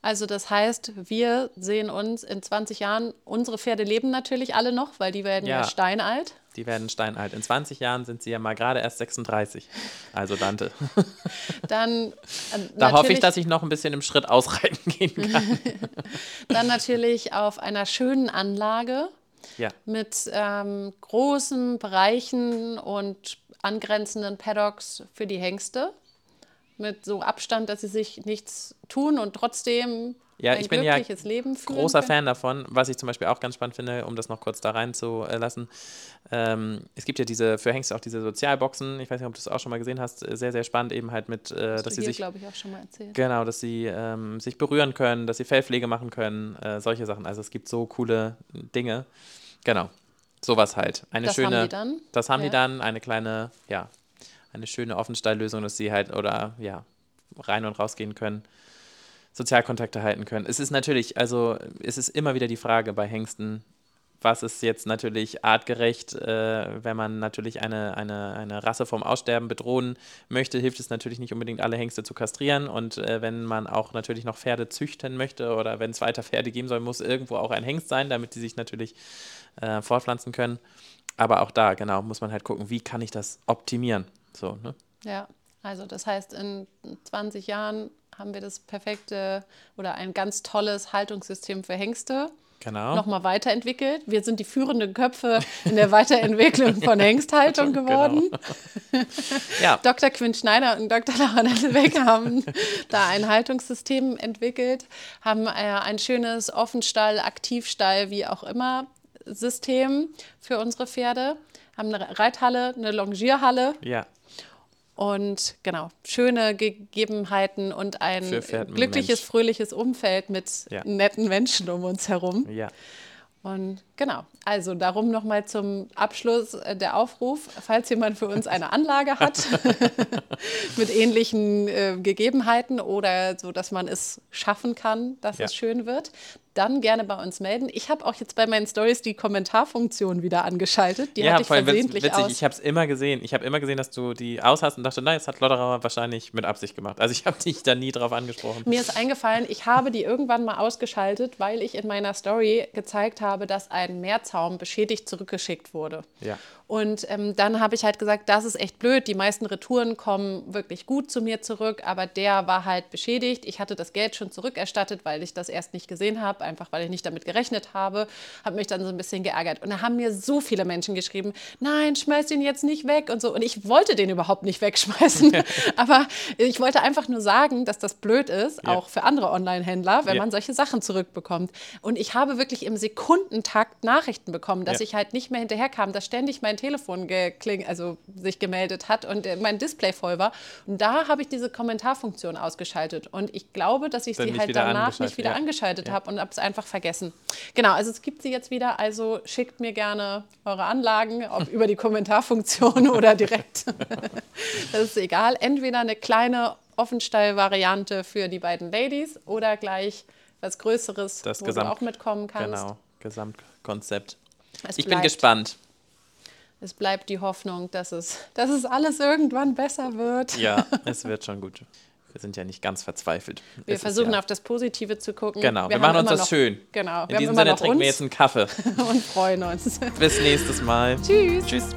Also das heißt, wir sehen uns in 20 Jahren, unsere Pferde leben natürlich alle noch, weil die werden ja, Ja. steinalt. Die werden steinalt. In 20 Jahren sind sie ja mal gerade erst 36. Also Dante. <laughs> Dann, äh, Da hoffe ich, dass ich noch ein bisschen im Schritt ausreiten gehen kann. <laughs> dann natürlich auf einer schönen Anlage Ja. mit ähm, großen Bereichen und angrenzenden Paddocks für die Hengste. Mit so Abstand, dass sie sich nichts tun und trotzdem Ja, ein ich bin ja großer. Fan davon, was ich zum Beispiel auch ganz spannend finde, um das noch kurz da reinzulassen. Ähm, es gibt ja diese, für Hengste auch diese Sozialboxen, ich weiß nicht, ob du das auch schon mal gesehen hast, sehr, sehr spannend eben halt mit, äh, dass sie hier, sich, glaube ich, auch schon mal erzählt. genau, dass sie ähm, sich berühren können, dass sie Fellpflege machen können, äh, solche Sachen. Also es gibt so coole Dinge. Genau, sowas halt. Eine Das haben schöne, die dann? Das haben die Ja. dann, eine kleine, ja, eine schöne Offensteillösung, dass sie halt, oder ja, rein und rausgehen können, Sozialkontakte halten können. Es ist natürlich, also es ist immer wieder die Frage bei Hengsten, was ist jetzt natürlich artgerecht, äh, wenn man natürlich eine, eine, eine Rasse vom Aussterben bedrohen möchte, hilft es natürlich nicht unbedingt alle Hengste zu kastrieren. Und äh, wenn man auch natürlich noch Pferde züchten möchte oder wenn es weiter Pferde geben soll, muss irgendwo auch ein Hengst sein, damit die sich natürlich äh, fortpflanzen können. Aber auch da, genau, muss man halt gucken, wie kann ich das optimieren. So, ne? Ja, also das heißt, in 20 Jahren haben wir das perfekte oder ein ganz tolles Haltungssystem für Hengste genau. nochmal weiterentwickelt. Wir sind die führenden Köpfe in der Weiterentwicklung von <laughs> Hengsthaltung genau. geworden. Genau. <laughs> ja. Dr. Quinn Schneider und Dr. Laura Nettelbeck haben <laughs> da ein Haltungssystem entwickelt, haben äh, ein schönes Offenstall, Aktivstall, wie auch immer System für unsere Pferde, haben eine Reithalle, eine Longierhalle. Ja. Und genau, schöne Gegebenheiten und ein glückliches, fröhliches Umfeld mit ja. netten Menschen um uns herum. Ja. Und genau, also darum nochmal zum Abschluss äh, der Aufruf, falls jemand für uns eine Anlage hat <laughs> <laughs> mit ähnlichen äh, Gegebenheiten oder so, dass man es schaffen kann, dass ja. es schön wird, dann gerne bei uns melden. Ich habe auch jetzt bei meinen Stories die Kommentarfunktion wieder angeschaltet. Die ja, hatte ich voll versehentlich witzig. aus. Ich habe es immer gesehen. Ich habe immer gesehen, dass du die aus hast und dachte, nein, das hat Lotterer wahrscheinlich mit Absicht gemacht. Also ich habe dich da nie drauf angesprochen. Mir ist eingefallen, ich habe die irgendwann mal ausgeschaltet, weil ich in meiner Story gezeigt habe, dass ein Mehrzaum beschädigt zurückgeschickt wurde. Ja. Und ähm, dann habe ich halt gesagt, das ist echt blöd. Die meisten Retouren kommen wirklich gut zu mir zurück, aber der war halt beschädigt. Ich hatte das Geld schon zurückerstattet, weil ich das erst nicht gesehen habe, einfach weil ich nicht damit gerechnet habe. Habe mich dann so ein bisschen geärgert. Und da haben mir so viele Menschen geschrieben, nein, schmeiß den jetzt nicht weg und so. Und ich wollte den überhaupt nicht wegschmeißen. <laughs> aber ich wollte einfach nur sagen, dass das blöd ist, ja. auch für andere Online-Händler, wenn ja. man solche Sachen zurückbekommt. Und ich habe wirklich im Sekundentakt Nachrichten bekommen, dass ja. ich halt nicht mehr hinterherkam, dass ständig mein Telefon gekling, also sich gemeldet hat und äh, mein Display voll war. Und da habe ich diese Kommentarfunktion ausgeschaltet. Und ich glaube, dass ich Dann sie halt danach nicht wieder ja. angeschaltet ja. habe und habe es einfach vergessen. Genau, also es gibt sie jetzt wieder. Also schickt mir gerne eure Anlagen, ob <laughs> über die Kommentarfunktion <laughs> oder direkt. <laughs> das ist egal. Entweder eine kleine Offenstall-Variante für die beiden Ladies oder gleich was Größeres, das wo Gesamt, du auch mitkommen kannst. Genau, Gesamtkonzept. Es ich bin gespannt es bleibt die Hoffnung, dass es, dass es alles irgendwann besser wird. Ja, <laughs> es wird schon gut. Wir sind ja nicht ganz verzweifelt. Wir es versuchen ja auf das Positive zu gucken. Genau, wir, wir machen uns das noch, schön. Genau. In diesem Sinne trinken wir jetzt einen Kaffee. <laughs> und freuen uns. Bis nächstes Mal. Tschüss. Tschüss.